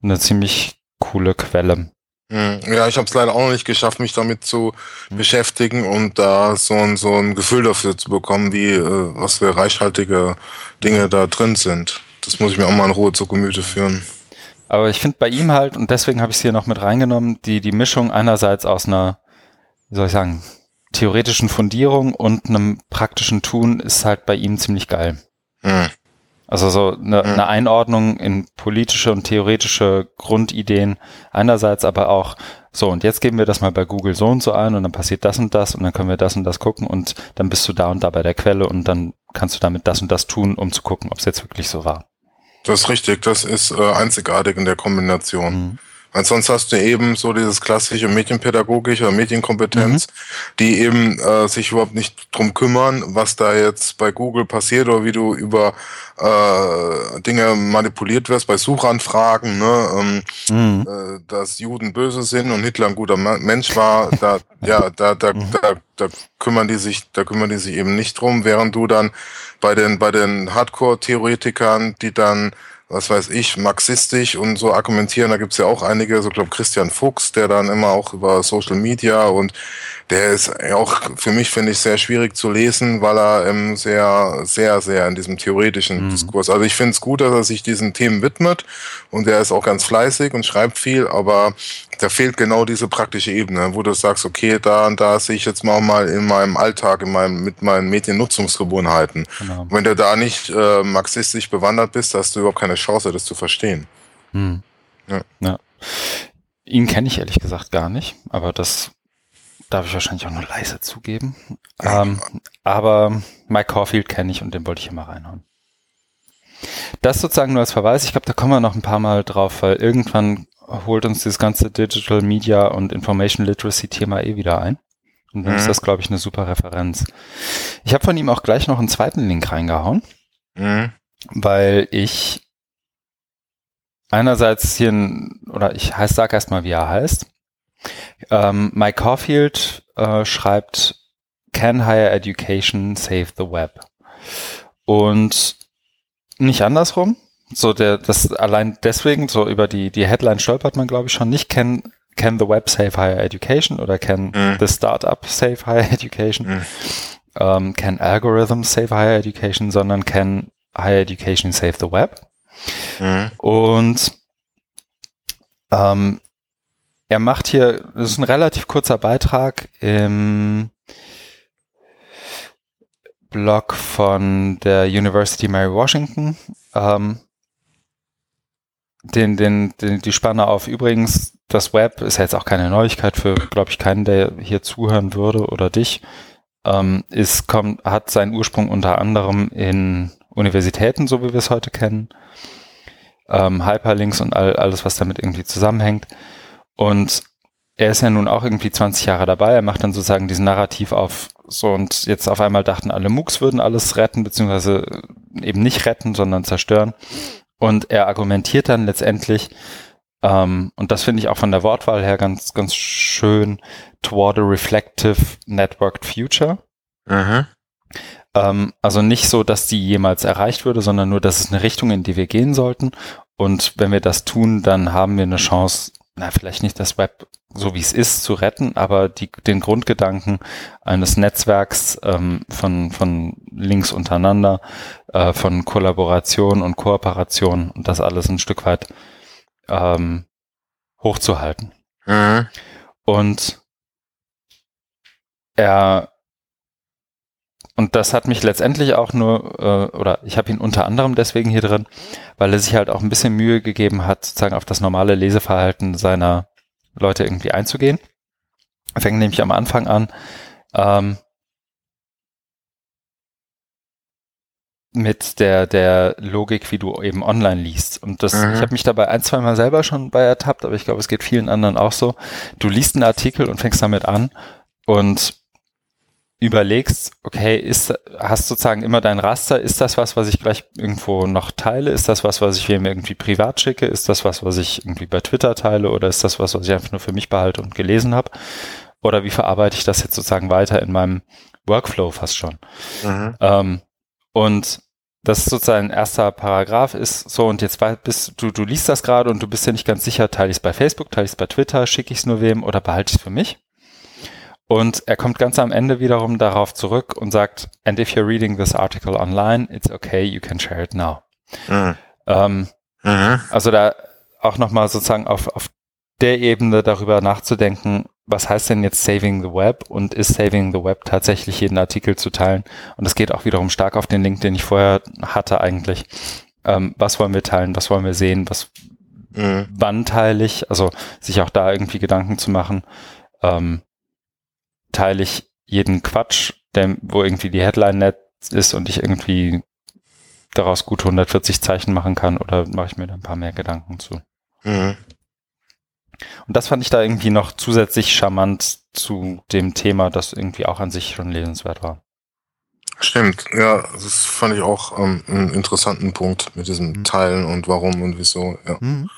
eine ziemlich coole Quelle. Hm, ja, ich habe es leider auch noch nicht geschafft, mich damit zu mhm. beschäftigen und da so ein, so ein Gefühl dafür zu bekommen, wie äh, was für reichhaltige Dinge da drin sind. Das muss ich mir auch mal in Ruhe zu Gemüte führen. Aber ich finde bei ihm halt, und deswegen habe ich es hier noch mit reingenommen, die, die Mischung einerseits aus einer, wie soll ich sagen, theoretischen Fundierung und einem praktischen Tun ist halt bei ihm ziemlich geil. Hm. Also so eine, mhm. eine Einordnung in politische und theoretische Grundideen einerseits, aber auch so, und jetzt geben wir das mal bei Google so und so ein und dann passiert das und das und dann können wir das und das gucken und dann bist du da und da bei der Quelle und dann kannst du damit das und das tun, um zu gucken, ob es jetzt wirklich so war. Das ist richtig, das ist äh, einzigartig in der Kombination. Mhm. Weil sonst hast du eben so dieses klassische Medienpädagogische oder Medienkompetenz, mhm. die eben äh, sich überhaupt nicht drum kümmern, was da jetzt bei Google passiert oder wie du über äh, Dinge manipuliert wirst bei Suchanfragen, ne? Ähm, mhm. äh, dass Juden böse sind und Hitler ein guter Mensch war, da ja, da da, mhm. da da kümmern die sich, da kümmern die sich eben nicht drum, während du dann bei den bei den Hardcore-Theoretikern, die dann was weiß ich, marxistisch und so argumentieren. Da gibt's ja auch einige, so glaube Christian Fuchs, der dann immer auch über Social Media und der ist auch für mich, finde ich, sehr schwierig zu lesen, weil er ähm, sehr, sehr, sehr in diesem theoretischen mhm. Diskurs. Also ich finde es gut, dass er sich diesen Themen widmet und er ist auch ganz fleißig und schreibt viel, aber da fehlt genau diese praktische Ebene, wo du sagst, okay, da und da sehe ich jetzt mal mal in meinem Alltag, in meinem, mit meinen Mediennutzungsgewohnheiten. Genau. Wenn du da nicht äh, marxistisch bewandert bist, hast du überhaupt keine Chance, das zu verstehen. Mhm. Ja. ja. Ihn kenne ich ehrlich gesagt gar nicht, aber das darf ich wahrscheinlich auch nur leise zugeben. Ähm, aber Mike Caulfield kenne ich und den wollte ich immer reinhauen. Das sozusagen nur als Verweis. Ich glaube, da kommen wir noch ein paar Mal drauf, weil irgendwann holt uns dieses ganze Digital Media und Information Literacy Thema eh wieder ein. Und dann mhm. ist das, glaube ich, eine super Referenz. Ich habe von ihm auch gleich noch einen zweiten Link reingehauen, mhm. weil ich einerseits hier, ein, oder ich heißt, sag erstmal, wie er heißt. Ähm, Mike Caulfield äh, schreibt Can Higher Education Save the Web? Und nicht andersrum. So der, das allein deswegen, so über die, die Headline stolpert man, glaube ich, schon nicht. Can, can the Web save higher education oder can mm. the Startup save higher education? Mm. Um, can algorithms save higher education, sondern can higher education save the web? Mm. Und ähm, er macht hier, das ist ein relativ kurzer Beitrag im Blog von der University Mary Washington. Ähm, den, den, den, die Spanne auf. Übrigens, das Web ist ja jetzt auch keine Neuigkeit für, glaube ich, keinen, der hier zuhören würde oder dich. Ähm, ist, kommt, hat seinen Ursprung unter anderem in Universitäten, so wie wir es heute kennen. Ähm, Hyperlinks und all, alles, was damit irgendwie zusammenhängt. Und er ist ja nun auch irgendwie 20 Jahre dabei. Er macht dann sozusagen diesen Narrativ auf so und jetzt auf einmal dachten alle MOOCs würden alles retten, beziehungsweise eben nicht retten, sondern zerstören. Und er argumentiert dann letztendlich, ähm, und das finde ich auch von der Wortwahl her ganz, ganz schön, toward a reflective networked future. Mhm. Ähm, also nicht so, dass die jemals erreicht würde, sondern nur, dass es eine Richtung, in die wir gehen sollten. Und wenn wir das tun, dann haben wir eine Chance, na, vielleicht nicht das Web so wie es ist zu retten, aber die, den Grundgedanken eines Netzwerks ähm, von, von Links untereinander, äh, von Kollaboration und Kooperation und das alles ein Stück weit ähm, hochzuhalten. Mhm. Und er und das hat mich letztendlich auch nur, äh, oder ich habe ihn unter anderem deswegen hier drin, weil er sich halt auch ein bisschen Mühe gegeben hat, sozusagen auf das normale Leseverhalten seiner Leute irgendwie einzugehen. Er fängt nämlich am Anfang an, ähm, mit der, der Logik, wie du eben online liest. Und das, mhm. ich habe mich dabei ein, zwei Mal selber schon bei ertappt, aber ich glaube, es geht vielen anderen auch so. Du liest einen Artikel und fängst damit an und überlegst, okay, ist, hast sozusagen immer dein Raster, ist das was, was ich gleich irgendwo noch teile? Ist das was, was ich mir irgendwie privat schicke? Ist das was, was ich irgendwie bei Twitter teile? Oder ist das was, was ich einfach nur für mich behalte und gelesen habe? Oder wie verarbeite ich das jetzt sozusagen weiter in meinem Workflow fast schon? Mhm. Ähm, und das ist sozusagen ein erster Paragraph ist so und jetzt bist du, du liest das gerade und du bist ja nicht ganz sicher, teile ich es bei Facebook, teile ich es bei Twitter, schicke ich es nur wem oder behalte ich es für mich? Und er kommt ganz am Ende wiederum darauf zurück und sagt, and if you're reading this article online, it's okay, you can share it now. Mhm. Ähm, mhm. Also da auch nochmal sozusagen auf, auf der Ebene darüber nachzudenken, was heißt denn jetzt Saving the Web und ist Saving the Web tatsächlich jeden Artikel zu teilen? Und es geht auch wiederum stark auf den Link, den ich vorher hatte eigentlich. Ähm, was wollen wir teilen? Was wollen wir sehen? Was, mhm. wann teile ich? Also sich auch da irgendwie Gedanken zu machen. Ähm, teile ich jeden Quatsch, der, wo irgendwie die Headline nett ist und ich irgendwie daraus gut 140 Zeichen machen kann oder mache ich mir da ein paar mehr Gedanken zu. Mhm. Und das fand ich da irgendwie noch zusätzlich charmant zu dem Thema, das irgendwie auch an sich schon lesenswert war. Stimmt, ja, das fand ich auch ähm, einen interessanten Punkt mit diesem mhm. Teilen und warum und wieso, ja. Mhm.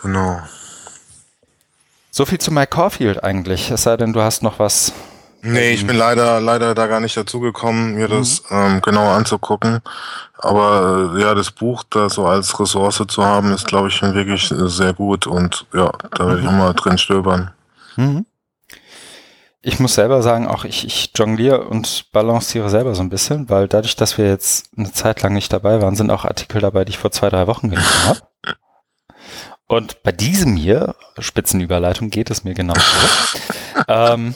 Genau. So viel zu Mike Caulfield eigentlich. Es sei denn, du hast noch was. Nee, ich bin leider, leider da gar nicht dazu gekommen, mir mhm. das ähm, genauer anzugucken. Aber äh, ja, das Buch da so als Ressource zu haben, ist, glaube ich, wirklich sehr gut. Und ja, da werde ich mhm. mal drin stöbern. Mhm. Ich muss selber sagen, auch ich, ich jongliere und balanciere selber so ein bisschen, weil dadurch, dass wir jetzt eine Zeit lang nicht dabei waren, sind auch Artikel dabei, die ich vor zwei, drei Wochen gelesen habe. Und bei diesem hier, Spitzenüberleitung, geht es mir genau so. ähm,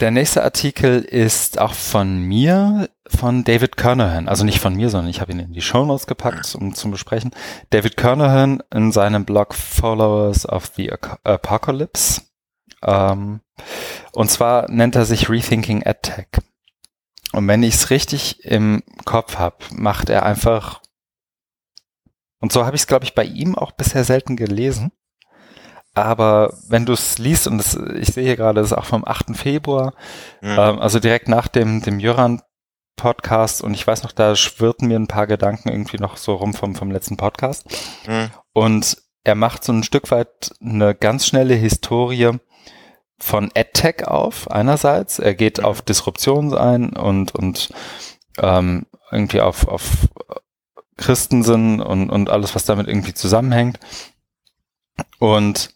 der nächste Artikel ist auch von mir, von David Kernahan. Also nicht von mir, sondern ich habe ihn in die Show Notes gepackt, um zu besprechen. David Kernahan in seinem Blog Followers of the Apocalypse. Ähm, und zwar nennt er sich Rethinking AdTech. Und wenn ich es richtig im Kopf habe, macht er einfach und so habe ich es, glaube ich, bei ihm auch bisher selten gelesen. Aber wenn du es liest, und das, ich sehe hier gerade, das ist auch vom 8. Februar, mhm. ähm, also direkt nach dem, dem Jöran Podcast und ich weiß noch, da schwirrten mir ein paar Gedanken irgendwie noch so rum vom, vom letzten Podcast. Mhm. Und er macht so ein Stück weit eine ganz schnelle Historie von AdTech auf, einerseits. Er geht mhm. auf Disruption ein und, und ähm, irgendwie auf, auf Christen sind und, und alles, was damit irgendwie zusammenhängt. Und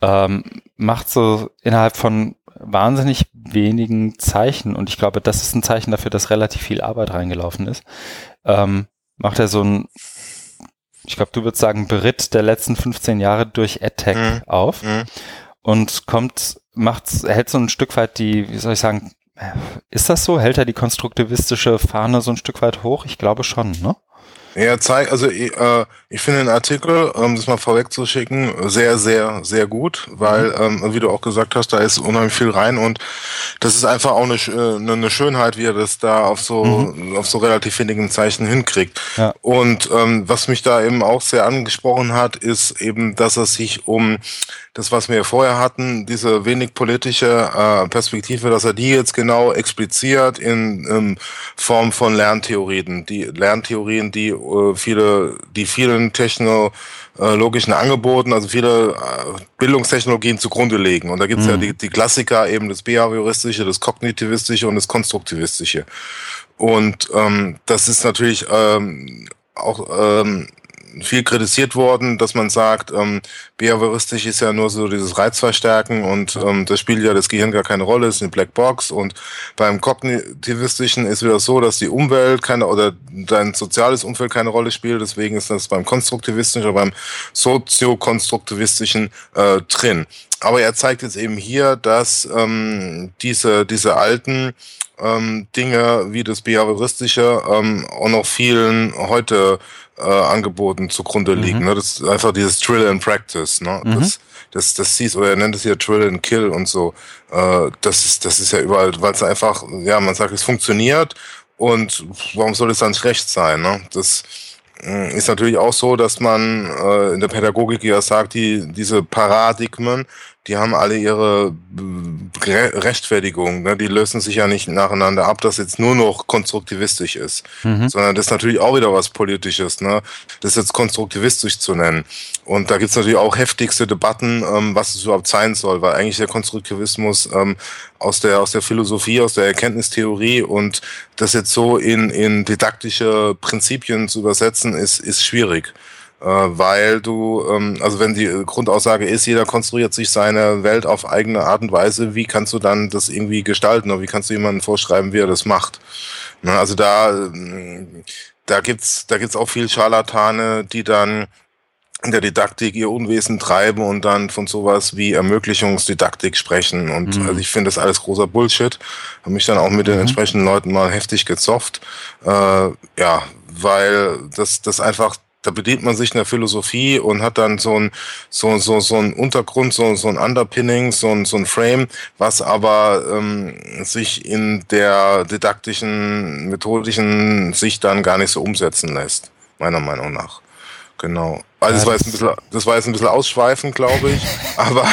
ähm, macht so innerhalb von wahnsinnig wenigen Zeichen, und ich glaube, das ist ein Zeichen dafür, dass relativ viel Arbeit reingelaufen ist, ähm, macht er so ein, ich glaube, du würdest sagen, Beritt der letzten 15 Jahre durch AdTech mhm. auf mhm. und kommt, macht, hält so ein Stück weit die, wie soll ich sagen, ist das so? Hält er die konstruktivistische Fahne so ein Stück weit hoch? Ich glaube schon, ne? Ja, zeig, also äh, ich finde den Artikel, um das mal vorwegzuschicken, sehr, sehr, sehr gut, weil, mhm. ähm, wie du auch gesagt hast, da ist unheimlich viel rein und das ist einfach auch eine, eine, eine Schönheit, wie er das da auf so, mhm. auf so relativ wenigen Zeichen hinkriegt. Ja. Und ähm, was mich da eben auch sehr angesprochen hat, ist eben, dass es sich um das, was wir vorher hatten, diese wenig politische äh, Perspektive, dass er die jetzt genau expliziert in, in Form von Lerntheorien, die Lerntheorien, die äh, viele, die vielen technologischen Angeboten, also viele äh, Bildungstechnologien zugrunde legen. Und da gibt's mhm. ja die, die Klassiker eben das Behavioristische, das Kognitivistische und das Konstruktivistische. Und ähm, das ist natürlich ähm, auch ähm, viel kritisiert worden, dass man sagt, ähm, behavioristisch ist ja nur so dieses Reizverstärken und ähm, das spielt ja das Gehirn gar keine Rolle, ist eine Blackbox und beim kognitivistischen ist wieder so, dass die Umwelt keine oder dein soziales Umfeld keine Rolle spielt, deswegen ist das beim konstruktivistischen oder beim soziokonstruktivistischen äh, drin. Aber er zeigt jetzt eben hier, dass ähm, diese, diese alten ähm, Dinge wie das Behavioristische ähm, auch noch vielen heute äh, Angeboten zugrunde liegen. Mhm. Ne? Das ist einfach dieses Drill and Practice. Ne? Mhm. Das, das, das siehst, oder er nennt es hier Drill and Kill und so. Äh, das, ist, das ist ja überall, weil es einfach, ja, man sagt, es funktioniert und warum soll es dann schlecht sein? Ne? Das äh, ist natürlich auch so, dass man äh, in der Pädagogik ja sagt, die, diese Paradigmen, die haben alle ihre äh, Re Rechtfertigung. Ne? Die lösen sich ja nicht nacheinander ab, dass jetzt nur noch konstruktivistisch ist, mhm. sondern das ist natürlich auch wieder was Politisches. Ne? Das jetzt konstruktivistisch zu nennen. Und da gibt's natürlich auch heftigste Debatten, ähm, was es überhaupt sein soll, weil eigentlich der Konstruktivismus ähm, aus der aus der Philosophie, aus der Erkenntnistheorie und das jetzt so in in didaktische Prinzipien zu übersetzen, ist ist schwierig. Äh, weil du, ähm, also wenn die Grundaussage ist, jeder konstruiert sich seine Welt auf eigene Art und Weise, wie kannst du dann das irgendwie gestalten oder wie kannst du jemandem vorschreiben, wie er das macht? Ne, also da, ähm, da gibt's, da gibt's auch viel Scharlatane, die dann in der Didaktik ihr Unwesen treiben und dann von sowas wie Ermöglichungsdidaktik sprechen. Und mhm. also ich finde das alles großer Bullshit. Habe mich dann auch mit den mhm. entsprechenden Leuten mal heftig gezofft. Äh, ja, weil das, das einfach da bedient man sich in der Philosophie und hat dann so ein, so, so, so ein Untergrund, so, so ein Underpinning, so ein, so ein Frame, was aber ähm, sich in der didaktischen, methodischen Sicht dann gar nicht so umsetzen lässt, meiner Meinung nach. Genau. Also das war jetzt ein bisschen, das war jetzt ein bisschen ausschweifend, glaube ich. aber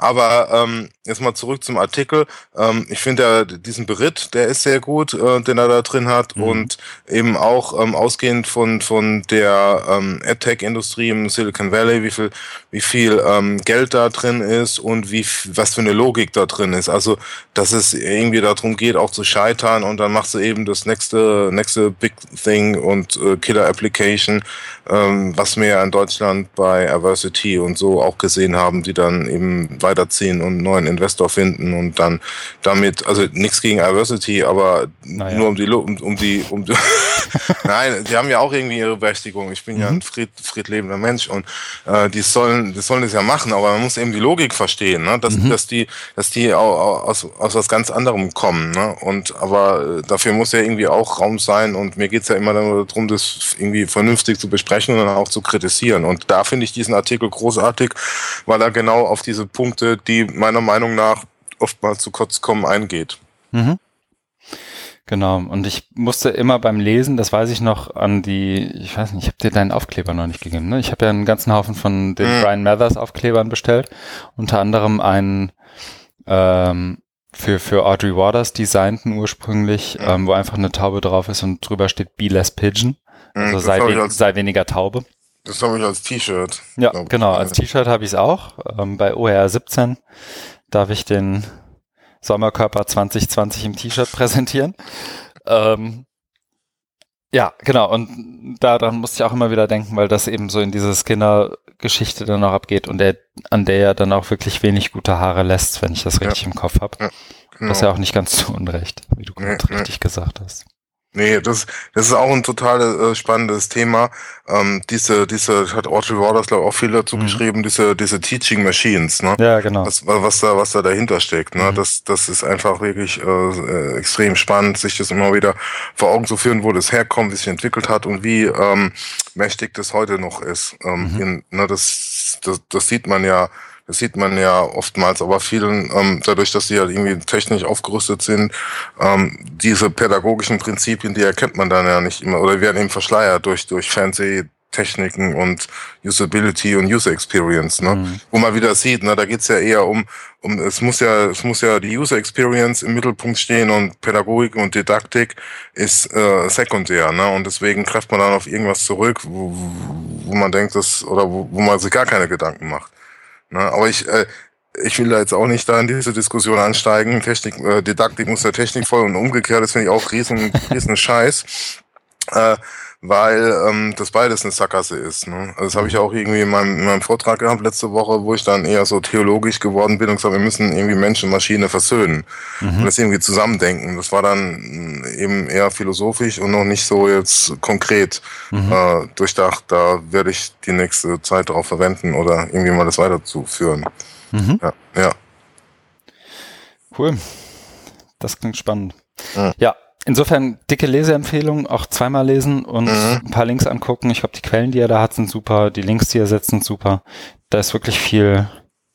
aber ähm, jetzt mal zurück zum Artikel. Ähm, ich finde ja diesen Beritt, der ist sehr gut, äh, den er da drin hat mhm. und eben auch ähm, ausgehend von von der ähm, AdTech-Industrie im Silicon Valley, wie viel wie viel ähm, Geld da drin ist und wie was für eine Logik da drin ist. Also dass es irgendwie darum geht, auch zu scheitern und dann machst du eben das nächste nächste Big Thing und äh, Killer Application, ähm, was wir ja in Deutschland bei Aversity und so auch gesehen haben, die dann eben weiterziehen und einen neuen Investor finden und dann damit, also nichts gegen Diversity, aber naja. nur um die, um, um die, um die Nein, die haben ja auch irgendwie ihre Berechtigung. Ich bin mhm. ja ein mhm. fried, friedlebender Mensch und äh, die sollen, die sollen das ja machen, aber man muss eben die Logik verstehen, ne? dass, mhm. dass die, dass die aus, aus was ganz anderem kommen. Ne? Und aber äh, dafür muss ja irgendwie auch Raum sein und mir geht's ja immer darum, das irgendwie vernünftig zu besprechen und dann auch zu kritisieren. Und da finde ich diesen Artikel großartig, weil er genau auf diese Punkte, die meiner Meinung nach oftmals zu kurz kommen, eingeht. Mhm. Genau, und ich musste immer beim Lesen, das weiß ich noch, an die, ich weiß nicht, ich habe dir deinen Aufkleber noch nicht gegeben, ne? Ich habe ja einen ganzen Haufen von den mhm. Brian Mathers Aufklebern bestellt, unter anderem einen ähm, für, für Audrey Waters designten ursprünglich, mhm. ähm, wo einfach eine Taube drauf ist und drüber steht Be Less Pigeon, mhm, also sei, we sei weniger Taube. Das habe ich als T-Shirt. Ja, genau, als T-Shirt habe ich es auch. Ähm, bei OR 17 darf ich den Sommerkörper 2020 im T-Shirt präsentieren. Ähm, ja, genau. Und daran musste ich auch immer wieder denken, weil das eben so in diese Skinner-Geschichte dann auch abgeht und der, an der er dann auch wirklich wenig gute Haare lässt, wenn ich das richtig ja. im Kopf habe. Ja, genau. Das ist ja auch nicht ganz zu Unrecht, wie du nee, richtig nee. gesagt hast. Nee, das, das ist auch ein total äh, spannendes Thema. Ähm, diese, diese, hat Audrey Waters, glaube ich, auch viel dazu mhm. geschrieben, diese, diese Teaching Machines, ne? Ja, genau. Was, was da, was da dahinter steckt, ne? Mhm. Das, das ist einfach wirklich äh, äh, extrem spannend, sich das immer wieder vor Augen zu führen, wo das herkommt, wie sich entwickelt hat und wie ähm, mächtig das heute noch ist. Ähm, mhm. in, ne, das, das, das sieht man ja das sieht man ja oftmals, aber vielen, ähm, dadurch, dass sie halt irgendwie technisch aufgerüstet sind, ähm, diese pädagogischen Prinzipien, die erkennt man dann ja nicht immer oder werden eben verschleiert durch, durch Fernsehtechniken und Usability und User Experience, ne? Mhm. Wo man wieder sieht, ne, da geht's ja eher um, um es muss ja, es muss ja die User Experience im Mittelpunkt stehen und Pädagogik und Didaktik ist äh, sekundär, ne? Und deswegen greift man dann auf irgendwas zurück, wo, wo man denkt, dass, oder wo, wo man sich gar keine Gedanken macht. Ne? Aber ich, äh, ich will da jetzt auch nicht da in diese Diskussion ansteigen. Technik, äh, Didaktik muss der Technik voll und umgekehrt, das finde ich auch riesen, riesen Scheiß. Äh, weil ähm, das beides eine Sackgasse ist. Ne? Also das habe ich auch irgendwie in meinem, in meinem Vortrag gehabt letzte Woche, wo ich dann eher so theologisch geworden bin und gesagt, wir müssen irgendwie Mensch und Maschine versöhnen mhm. und das irgendwie zusammendenken. Das war dann eben eher philosophisch und noch nicht so jetzt konkret mhm. äh, durchdacht. Da werde ich die nächste Zeit darauf verwenden oder irgendwie mal das weiterzuführen. Mhm. Ja, ja. Cool. Das klingt spannend. Ja insofern dicke Leseempfehlung, auch zweimal lesen und mhm. ein paar Links angucken. Ich glaube, die Quellen, die er da hat, sind super, die Links, die er setzt, sind super. Da ist wirklich viel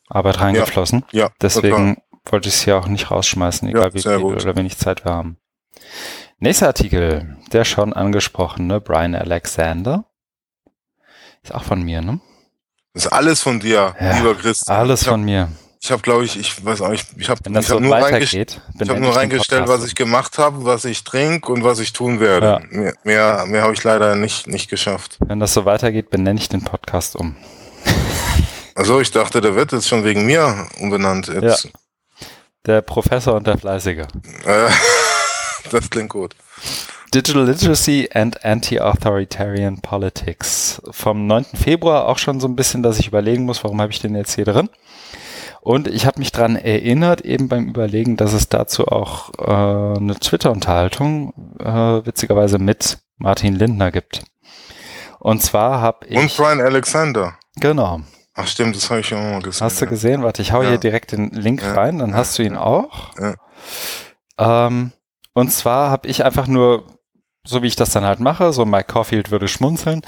Arbeit reingeflossen. Ja, ja Deswegen total. wollte ich es hier auch nicht rausschmeißen, egal ja, wie viel gut. oder wenig Zeit wir haben. Nächster Artikel, der schon angesprochene Brian Alexander. Ist auch von mir, ne? Das ist alles von dir, ja, lieber Chris. Alles von mir. Ich habe, glaube ich, ich weiß auch, ich, ich habe hab so nur, reingest ich hab nur reingestellt, was ich gemacht habe, was ich trinke und was ich tun werde. Ja. Mehr, mehr, mehr habe ich leider nicht, nicht geschafft. Wenn das so weitergeht, benenne ich den Podcast um. Also ich dachte, der wird jetzt schon wegen mir umbenannt. Jetzt. Ja. Der Professor und der Fleißige. Äh, das klingt gut. Digital Literacy and Anti-Authoritarian Politics. Vom 9. Februar auch schon so ein bisschen, dass ich überlegen muss, warum habe ich den jetzt hier drin. Und ich habe mich dran erinnert, eben beim Überlegen, dass es dazu auch äh, eine Twitter-Unterhaltung äh, witzigerweise mit Martin Lindner gibt. Und zwar habe ich. Und Brian Alexander. Genau. Ach stimmt, das habe ich auch mal gesehen. Hast du gesehen? Warte, ich hau ja. hier direkt den Link ja. rein, dann ja. hast du ihn auch. Ähm, und zwar habe ich einfach nur, so wie ich das dann halt mache, so Mike Caulfield würde schmunzeln.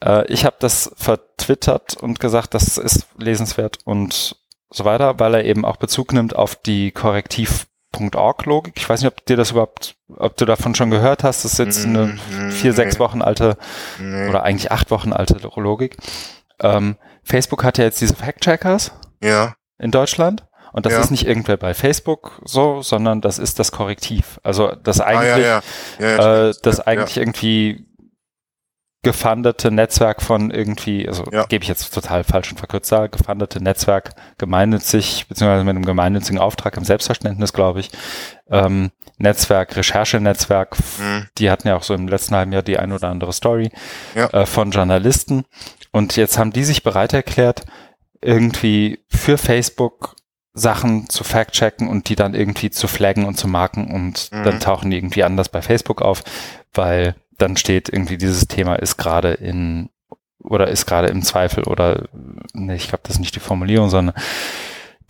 Äh, ich habe das vertwittert und gesagt, das ist lesenswert und so weiter, weil er eben auch Bezug nimmt auf die Korrektiv.org-Logik. Ich weiß nicht, ob dir das überhaupt, ob du davon schon gehört hast. Das ist jetzt eine mm, vier, sechs Wochen alte oder eigentlich acht Wochen alte Logik. Ähm, Facebook hat ja jetzt diese Fact-Checkers ja. in Deutschland. Und das ja. ist nicht irgendwer bei Facebook so, sondern das ist das Korrektiv. Also das eigentlich, ah, ja. Äh, das eigentlich irgendwie gefundete Netzwerk von irgendwie, also ja. gebe ich jetzt total falsch und verkürzt sagen, gefundete Netzwerk gemeinnützig, beziehungsweise mit einem gemeinnützigen Auftrag im Selbstverständnis, glaube ich, ähm, Netzwerk, Recherchenetzwerk, mhm. die hatten ja auch so im letzten halben Jahr die ein oder andere Story ja. äh, von Journalisten und jetzt haben die sich bereit erklärt, irgendwie für Facebook Sachen zu fact-checken und die dann irgendwie zu flaggen und zu marken und mhm. dann tauchen die irgendwie anders bei Facebook auf, weil dann steht irgendwie, dieses Thema ist gerade in oder ist gerade im Zweifel oder nee, ich glaube, das ist nicht die Formulierung, sondern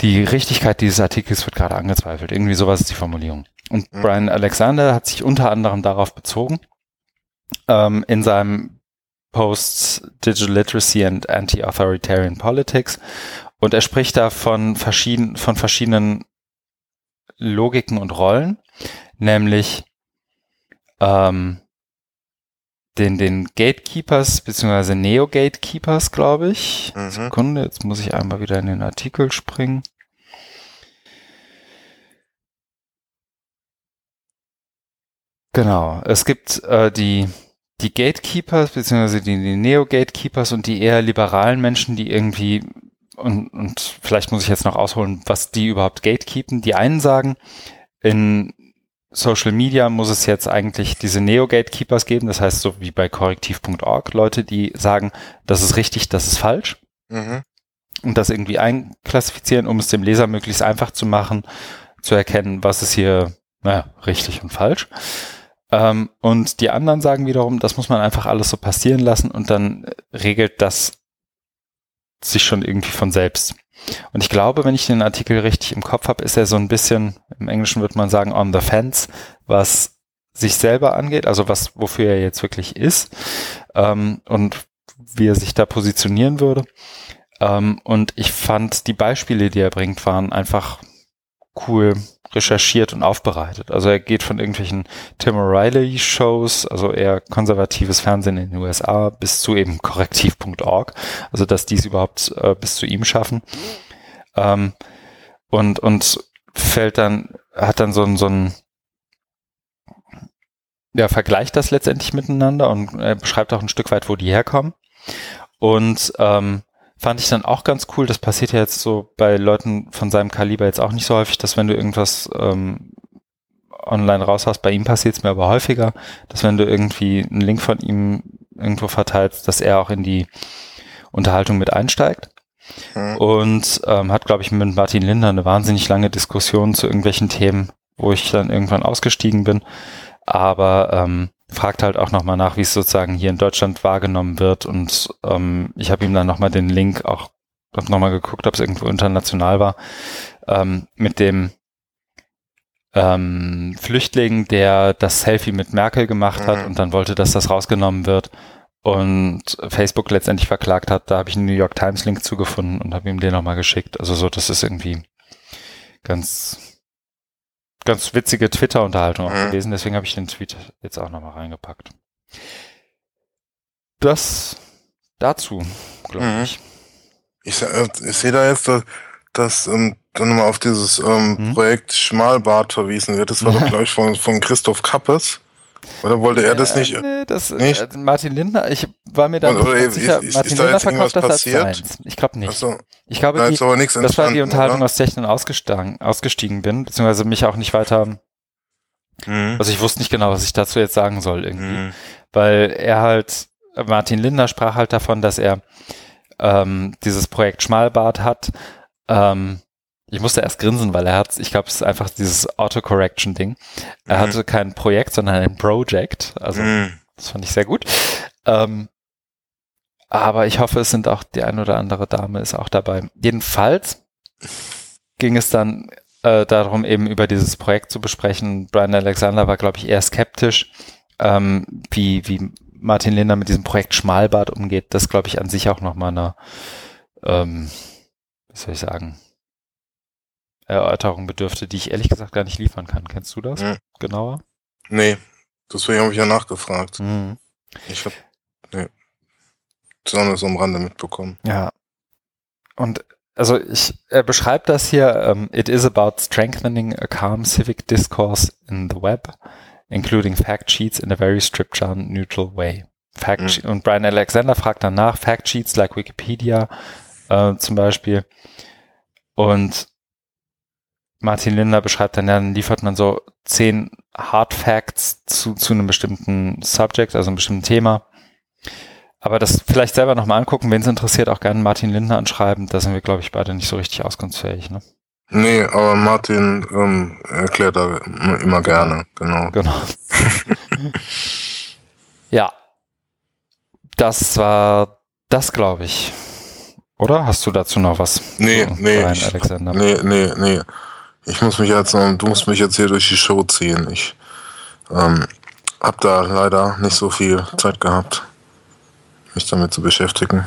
die Richtigkeit dieses Artikels wird gerade angezweifelt. Irgendwie sowas ist die Formulierung. Und mhm. Brian Alexander hat sich unter anderem darauf bezogen, ähm, in seinem Post Digital Literacy and Anti-Authoritarian Politics. Und er spricht da von, verschieden, von verschiedenen Logiken und Rollen, nämlich ähm, den, den Gatekeepers, beziehungsweise Neo-Gatekeepers, glaube ich. Mhm. Sekunde, jetzt muss ich einmal wieder in den Artikel springen. Genau, es gibt äh, die, die Gatekeepers, beziehungsweise die, die Neo-Gatekeepers und die eher liberalen Menschen, die irgendwie, und, und vielleicht muss ich jetzt noch ausholen, was die überhaupt gatekeepen. Die einen sagen, in Social Media muss es jetzt eigentlich diese Neo-Gatekeepers geben, das heißt so wie bei korrektiv.org, Leute, die sagen, das ist richtig, das ist falsch. Mhm. Und das irgendwie einklassifizieren, um es dem Leser möglichst einfach zu machen, zu erkennen, was ist hier naja, richtig und falsch. Ähm, und die anderen sagen wiederum, das muss man einfach alles so passieren lassen und dann regelt das sich schon irgendwie von selbst. Und ich glaube, wenn ich den Artikel richtig im Kopf habe, ist er so ein bisschen, im Englischen würde man sagen, on the fence, was sich selber angeht, also was, wofür er jetzt wirklich ist ähm, und wie er sich da positionieren würde. Ähm, und ich fand die Beispiele, die er bringt, waren einfach cool recherchiert und aufbereitet. Also er geht von irgendwelchen Tim O'Reilly Shows, also eher konservatives Fernsehen in den USA, bis zu eben korrektiv.org, also dass die es überhaupt äh, bis zu ihm schaffen. Ähm, und, und fällt dann, hat dann so ein, so ein, ja, vergleicht das letztendlich miteinander und er beschreibt auch ein Stück weit, wo die herkommen. Und ähm, fand ich dann auch ganz cool. Das passiert ja jetzt so bei Leuten von seinem Kaliber jetzt auch nicht so häufig, dass wenn du irgendwas ähm, online raushaust. Bei ihm passiert es mir aber häufiger, dass wenn du irgendwie einen Link von ihm irgendwo verteilst, dass er auch in die Unterhaltung mit einsteigt. Mhm. Und ähm, hat, glaube ich, mit Martin Linder eine wahnsinnig lange Diskussion zu irgendwelchen Themen, wo ich dann irgendwann ausgestiegen bin. Aber ähm, fragt halt auch nochmal nach, wie es sozusagen hier in Deutschland wahrgenommen wird. Und ähm, ich habe ihm dann nochmal den Link auch nochmal geguckt, ob es irgendwo international war, ähm, mit dem ähm, Flüchtling, der das Selfie mit Merkel gemacht hat mhm. und dann wollte, dass das rausgenommen wird und Facebook letztendlich verklagt hat. Da habe ich einen New York Times Link zugefunden und habe ihm den nochmal geschickt. Also so, das ist irgendwie ganz, ganz witzige Twitter-Unterhaltung auch mhm. gewesen. Deswegen habe ich den Tweet jetzt auch nochmal reingepackt. Das dazu, glaube mhm. ich. Ich, äh, ich sehe da jetzt, dass, dass ähm, dann nochmal auf dieses ähm, mhm. Projekt Schmalbart verwiesen wird. Das war doch, glaube ich, von, von Christoph Kappes. Oder wollte er das nicht? Äh, nee, das, nicht? Äh, Martin Lindner, ich war mir da nicht sicher. Ist, Martin ist Lindner verkauft das passiert? als Science. Ich glaube nicht. So. Ich glaube, da die, das war die Unterhaltung, oder? aus der ich dann ausgestiegen, ausgestiegen bin, beziehungsweise mich auch nicht weiter. Mhm. Also ich wusste nicht genau, was ich dazu jetzt sagen soll irgendwie. Mhm. Weil er halt, Martin Lindner sprach halt davon, dass er ähm, dieses Projekt Schmalbart hat. Ähm, ich musste erst grinsen, weil er hat, ich glaube, es ist einfach dieses Autocorrection-Ding. Er mhm. hatte kein Projekt, sondern ein Project. Also mhm. das fand ich sehr gut. Ähm, aber ich hoffe, es sind auch die ein oder andere Dame ist auch dabei. Jedenfalls ging es dann äh, darum, eben über dieses Projekt zu besprechen. Brian Alexander war, glaube ich, eher skeptisch, ähm, wie, wie Martin Linder mit diesem Projekt Schmalbad umgeht. Das, glaube ich, an sich auch nochmal eine, ähm, wie soll ich sagen, Erörterung bedürfte, die ich ehrlich gesagt gar nicht liefern kann. Kennst du das hm. genauer? Nee, deswegen habe ich ja nachgefragt. Hm. Ich habe nee, besonders am Rande mitbekommen. Ja. Und also ich, er beschreibt das hier, um, it is about strengthening a calm civic discourse in the web, including fact sheets in a very scripture neutral way. Fact mhm. Und Brian Alexander fragt danach, Fact Sheets like Wikipedia äh, zum Beispiel. Und Martin Linder beschreibt dann, dann liefert man so zehn Hard Facts zu, zu einem bestimmten Subject, also einem bestimmten Thema. Aber das vielleicht selber nochmal angucken, wenn es interessiert, auch gerne Martin Lindner anschreiben. Da sind wir, glaube ich, beide nicht so richtig auskunftsfähig. Ne? Nee, aber Martin ähm, erklärt da immer gerne, genau. Genau. ja. Das war das, glaube ich. Oder hast du dazu noch was? Nee, so, nee. Ich, Alexander? Nee, nee, nee. Ich muss mich jetzt, du musst mich jetzt hier durch die Show ziehen. Ich ähm, habe da leider nicht so viel Zeit gehabt, mich damit zu beschäftigen.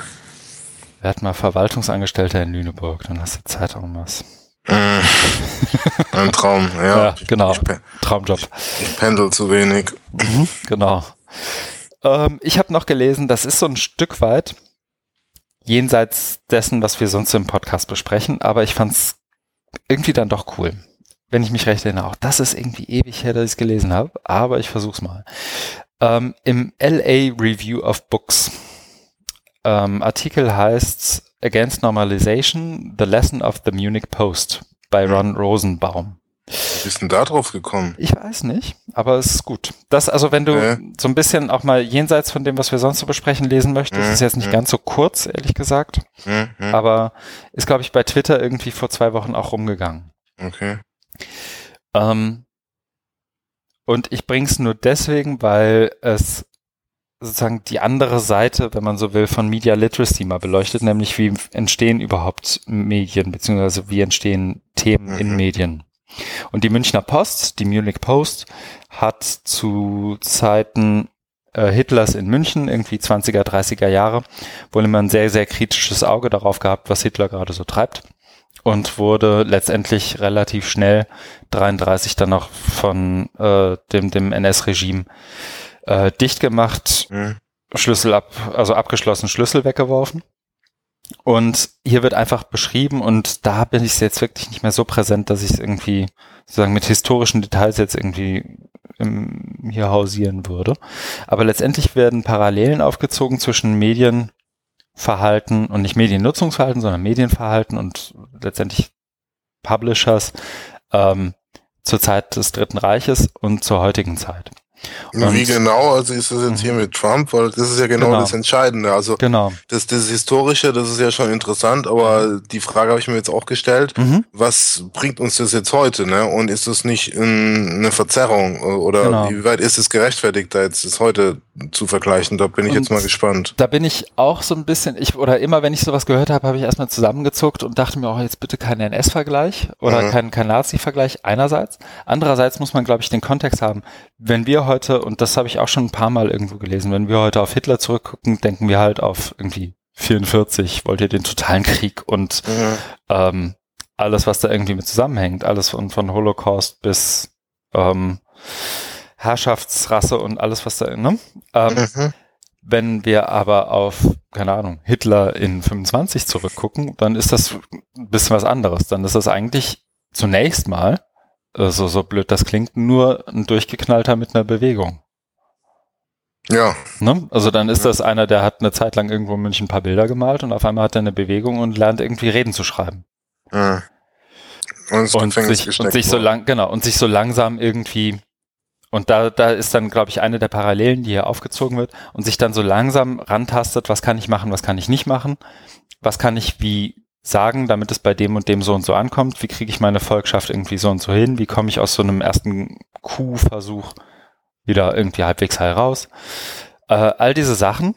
Hatten mal Verwaltungsangestellter in Lüneburg, dann hast du Zeit um was. Mm. Ein Traum, ja. ja genau. Ich, Traumjob. Ich, ich, pendel zu wenig. Mhm, genau. Ähm, ich habe noch gelesen, das ist so ein Stück weit jenseits dessen, was wir sonst im Podcast besprechen, aber ich fand es irgendwie dann doch cool. Wenn ich mich recht erinnere. Auch das ist irgendwie ewig her, dass ich es gelesen habe, aber ich versuch's mal. Ähm, Im LA Review of Books ähm, Artikel heißt Against Normalization, The Lesson of the Munich Post bei Ron Rosenbaum. Wie bist denn da drauf gekommen? Ich weiß nicht, aber es ist gut. Das, also wenn du äh. so ein bisschen auch mal jenseits von dem, was wir sonst so besprechen, lesen möchtest, äh. ist jetzt nicht äh. ganz so kurz, ehrlich gesagt. Aber ist, glaube ich, bei Twitter irgendwie vor zwei Wochen auch rumgegangen. Okay. Ähm, und ich bring's nur deswegen, weil es sozusagen die andere Seite, wenn man so will, von Media Literacy mal beleuchtet, nämlich wie entstehen überhaupt Medien, beziehungsweise wie entstehen Themen mhm. in Medien. Und die Münchner Post, die Munich Post, hat zu Zeiten äh, Hitlers in München, irgendwie 20er, 30er Jahre, wohl immer ein sehr, sehr kritisches Auge darauf gehabt, was Hitler gerade so treibt. Und wurde letztendlich relativ schnell 33 dann noch von äh, dem, dem NS-Regime äh, dicht gemacht, mhm. Schlüssel ab, also abgeschlossen, Schlüssel weggeworfen. Und hier wird einfach beschrieben und da bin ich jetzt wirklich nicht mehr so präsent, dass ich es irgendwie sozusagen mit historischen Details jetzt irgendwie im, hier hausieren würde. Aber letztendlich werden Parallelen aufgezogen zwischen Medienverhalten und nicht Mediennutzungsverhalten, sondern Medienverhalten und letztendlich Publishers ähm, zur Zeit des Dritten Reiches und zur heutigen Zeit. Und Wie genau, also ist das jetzt hier mit Trump, weil das ist ja genau, genau. das Entscheidende. Also genau. das, das Historische, das ist ja schon interessant, aber die Frage habe ich mir jetzt auch gestellt, mhm. was bringt uns das jetzt heute? Ne? Und ist das nicht eine Verzerrung oder genau. wie weit ist es gerechtfertigt, da jetzt das heute zu vergleichen? Da bin ich und jetzt mal gespannt. Da bin ich auch so ein bisschen, ich oder immer, wenn ich sowas gehört habe, habe ich erstmal zusammengezuckt und dachte mir auch jetzt bitte kein NS-Vergleich oder mhm. kein, kein Nazi-Vergleich einerseits. Andererseits muss man, glaube ich, den Kontext haben. Wenn wir heute, und das habe ich auch schon ein paar Mal irgendwo gelesen, wenn wir heute auf Hitler zurückgucken, denken wir halt auf irgendwie 44, wollt ihr den totalen Krieg und mhm. ähm, alles, was da irgendwie mit zusammenhängt, alles von, von Holocaust bis ähm, Herrschaftsrasse und alles, was da, ne? Ähm, mhm. Wenn wir aber auf, keine Ahnung, Hitler in 25 zurückgucken, dann ist das ein bisschen was anderes. Dann ist das eigentlich zunächst mal äh, so, so blöd das klingt, nur ein durchgeknallter mit einer Bewegung. Ja. Ne? Also dann ist das einer, der hat eine Zeit lang irgendwo in München ein paar Bilder gemalt und auf einmal hat er eine Bewegung und lernt irgendwie Reden zu schreiben. Ja. Und, und sich, und sich so lang, genau, und sich so langsam irgendwie, und da, da ist dann, glaube ich, eine der Parallelen, die hier aufgezogen wird, und sich dann so langsam rantastet, was kann ich machen, was kann ich nicht machen, was kann ich wie sagen, damit es bei dem und dem so und so ankommt? Wie kriege ich meine Volkschaft irgendwie so und so hin? Wie komme ich aus so einem ersten Kuhversuch wieder irgendwie halbwegs heil raus? Äh, all diese Sachen.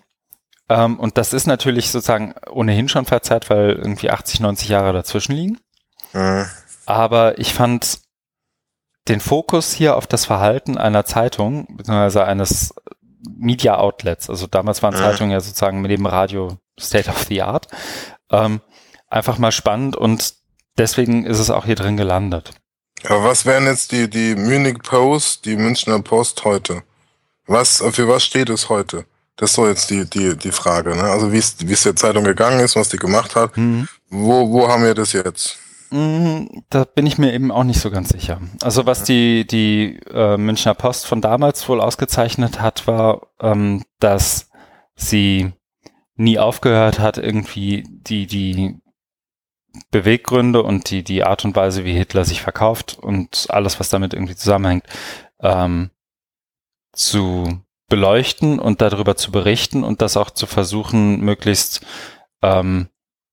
Ähm, und das ist natürlich sozusagen ohnehin schon verzerrt, weil irgendwie 80, 90 Jahre dazwischen liegen. Mhm. Aber ich fand den Fokus hier auf das Verhalten einer Zeitung, beziehungsweise eines Media Outlets, also damals waren mhm. Zeitungen ja sozusagen mit dem Radio State of the Art, ähm, einfach mal spannend und deswegen ist es auch hier drin gelandet. Aber was wären jetzt die, die Munich Post, die Münchner Post heute? Was, für was steht es heute? Das ist so jetzt die, die, die Frage, ne? Also wie es, wie es der Zeitung gegangen ist, was die gemacht hat. Mhm. Wo, wo haben wir das jetzt? Mhm, da bin ich mir eben auch nicht so ganz sicher. Also was die, die äh, Münchner Post von damals wohl ausgezeichnet hat, war, ähm, dass sie nie aufgehört hat, irgendwie die, die Beweggründe und die, die Art und Weise, wie Hitler sich verkauft und alles, was damit irgendwie zusammenhängt, ähm, zu beleuchten und darüber zu berichten und das auch zu versuchen, möglichst ähm,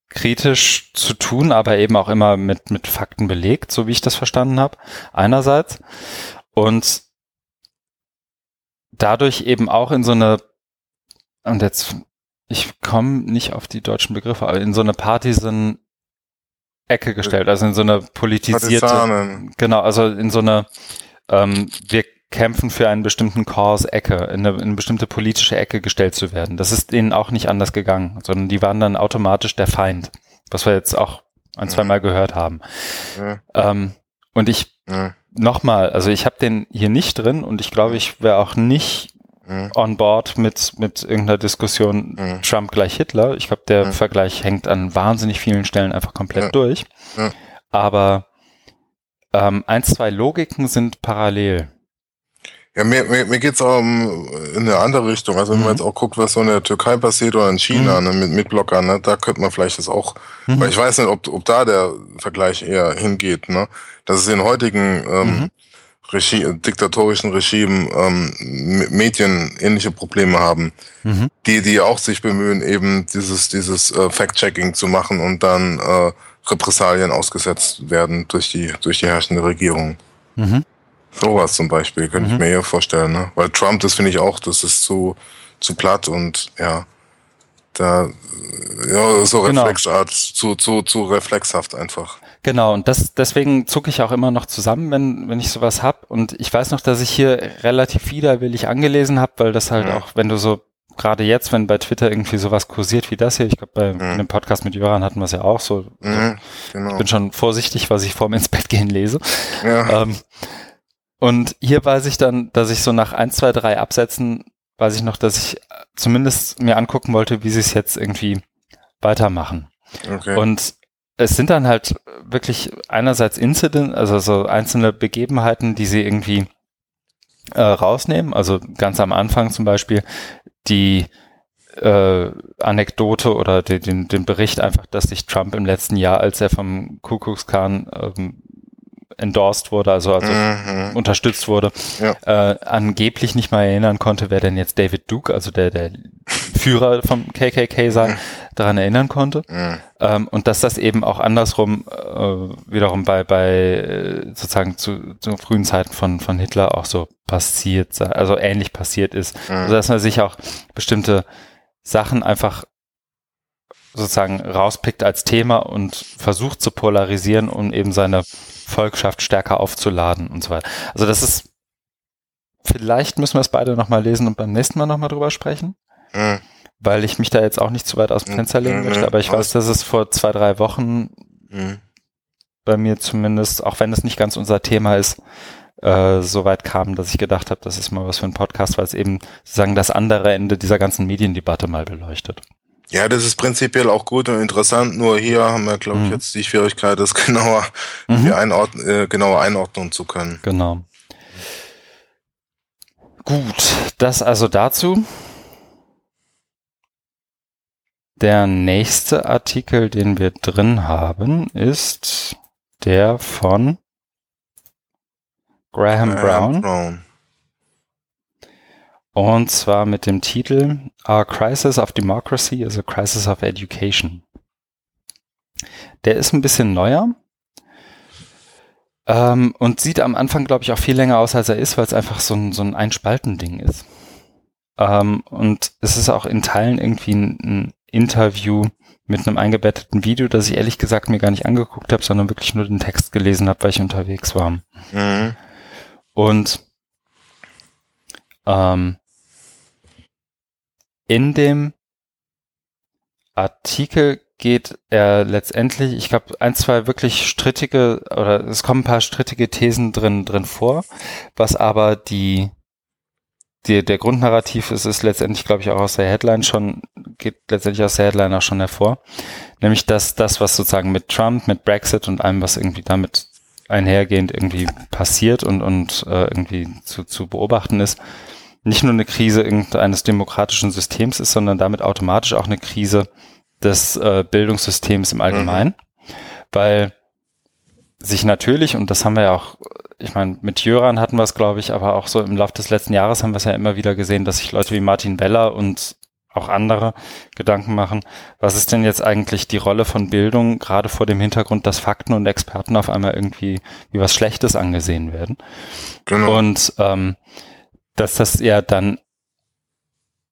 kritisch zu tun, aber eben auch immer mit, mit Fakten belegt, so wie ich das verstanden habe, einerseits. Und dadurch eben auch in so eine, und jetzt, ich komme nicht auf die deutschen Begriffe, aber in so eine Partisan Ecke gestellt, also in so eine politisierte, Partisanen. genau, also in so eine, ähm, wir kämpfen für einen bestimmten Cause-Ecke, in eine, in eine bestimmte politische Ecke gestellt zu werden. Das ist denen auch nicht anders gegangen, sondern die waren dann automatisch der Feind, was wir jetzt auch ein, zwei Mal gehört haben. Ja. Ähm, und ich, ja. nochmal, also ich habe den hier nicht drin und ich glaube, ich wäre auch nicht mhm. on board mit, mit irgendeiner Diskussion mhm. Trump gleich Hitler. Ich glaube, der mhm. Vergleich hängt an wahnsinnig vielen Stellen einfach komplett ja. durch. Ja. Aber ähm, ein, zwei Logiken sind parallel. Ja, mir, mir, mir geht es auch um, in eine andere Richtung. Also wenn man mhm. jetzt auch guckt, was so in der Türkei passiert oder in China mhm. ne, mit, mit Blockern, ne, da könnte man vielleicht das auch, mhm. weil ich weiß nicht, ob, ob da der Vergleich eher hingeht, ne? Dass es in heutigen ähm, mhm. Regie, diktatorischen Regimen ähm, Medien ähnliche Probleme haben, mhm. die die auch sich bemühen, eben dieses dieses äh, Fact-Checking zu machen und dann äh, Repressalien ausgesetzt werden durch die durch die herrschende Regierung. Mhm. Sowas zum Beispiel könnte mhm. ich mir eher vorstellen, ne? Weil Trump, das finde ich auch, das ist zu zu platt und ja, da ja so genau. Reflexart, zu zu zu reflexhaft einfach. Genau, und das, deswegen zucke ich auch immer noch zusammen, wenn, wenn ich sowas hab. Und ich weiß noch, dass ich hier relativ widerwillig angelesen habe, weil das halt ja. auch, wenn du so, gerade jetzt, wenn bei Twitter irgendwie sowas kursiert wie das hier, ich glaube, bei mhm. einem Podcast mit Jöran hatten wir es ja auch so. Mhm, genau. Ich bin schon vorsichtig, was ich vor mir ins Bett gehen lese. Ja. Ähm, und hier weiß ich dann, dass ich so nach ein, zwei, drei Absätzen, weiß ich noch, dass ich zumindest mir angucken wollte, wie sie es jetzt irgendwie weitermachen. Okay. Und es sind dann halt wirklich einerseits Incident, also so einzelne Begebenheiten, die sie irgendwie äh, rausnehmen. Also ganz am Anfang zum Beispiel die äh, Anekdote oder die, den, den Bericht einfach, dass sich Trump im letzten Jahr, als er vom Ku Klux Klan ähm, endorsed wurde, also, also mhm. unterstützt wurde, ja. äh, angeblich nicht mal erinnern konnte, wer denn jetzt David Duke, also der, der Führer vom KKK sei, mhm. daran erinnern konnte. Mhm. Ähm, und dass das eben auch andersrum äh, wiederum bei, bei äh, sozusagen zu, zu frühen Zeiten von, von Hitler auch so passiert sei, also ähnlich passiert ist. Mhm. Also dass man sich auch bestimmte Sachen einfach sozusagen rauspickt als Thema und versucht zu polarisieren, um eben seine Volkschaft stärker aufzuladen und so weiter. Also das ist, vielleicht müssen wir es beide nochmal lesen und beim nächsten Mal nochmal drüber sprechen. Mhm. Weil ich mich da jetzt auch nicht zu weit aus dem Fenster legen mhm. möchte, aber ich weiß, dass es vor zwei, drei Wochen mhm. bei mir zumindest, auch wenn es nicht ganz unser Thema ist, äh, so weit kam, dass ich gedacht habe, das ist mal was für ein Podcast, weil es eben sozusagen das andere Ende dieser ganzen Mediendebatte mal beleuchtet. Ja, das ist prinzipiell auch gut und interessant, nur hier haben wir, glaube ich, mhm. jetzt die Schwierigkeit, das genauer, mhm. einordnen, äh, genauer einordnen zu können. Genau. Gut, das also dazu. Der nächste Artikel, den wir drin haben, ist der von Graham, Graham Brown. Brown. Und zwar mit dem Titel Our Crisis of Democracy is a Crisis of Education. Der ist ein bisschen neuer ähm, und sieht am Anfang, glaube ich, auch viel länger aus, als er ist, weil es einfach so ein, so ein Einspaltending ist. Ähm, und es ist auch in Teilen irgendwie ein, ein Interview mit einem eingebetteten Video, das ich ehrlich gesagt mir gar nicht angeguckt habe, sondern wirklich nur den Text gelesen habe, weil ich unterwegs war. Mhm. Und ähm, in dem Artikel geht er letztendlich, ich glaube, ein, zwei wirklich strittige oder es kommen ein paar strittige Thesen drin drin vor, was aber die, die der Grundnarrativ ist, ist letztendlich, glaube ich, auch aus der Headline schon, geht letztendlich aus der Headline auch schon hervor. Nämlich, dass das, was sozusagen mit Trump, mit Brexit und allem, was irgendwie damit einhergehend irgendwie passiert und, und äh, irgendwie zu, zu beobachten ist, nicht nur eine Krise irgendeines demokratischen Systems ist, sondern damit automatisch auch eine Krise des äh, Bildungssystems im Allgemeinen, mhm. weil sich natürlich, und das haben wir ja auch, ich meine, mit Jöran hatten wir es, glaube ich, aber auch so im Laufe des letzten Jahres haben wir es ja immer wieder gesehen, dass sich Leute wie Martin Weller und auch andere Gedanken machen, was ist denn jetzt eigentlich die Rolle von Bildung, gerade vor dem Hintergrund, dass Fakten und Experten auf einmal irgendwie wie was Schlechtes angesehen werden. Genau. Und ähm, dass das ja dann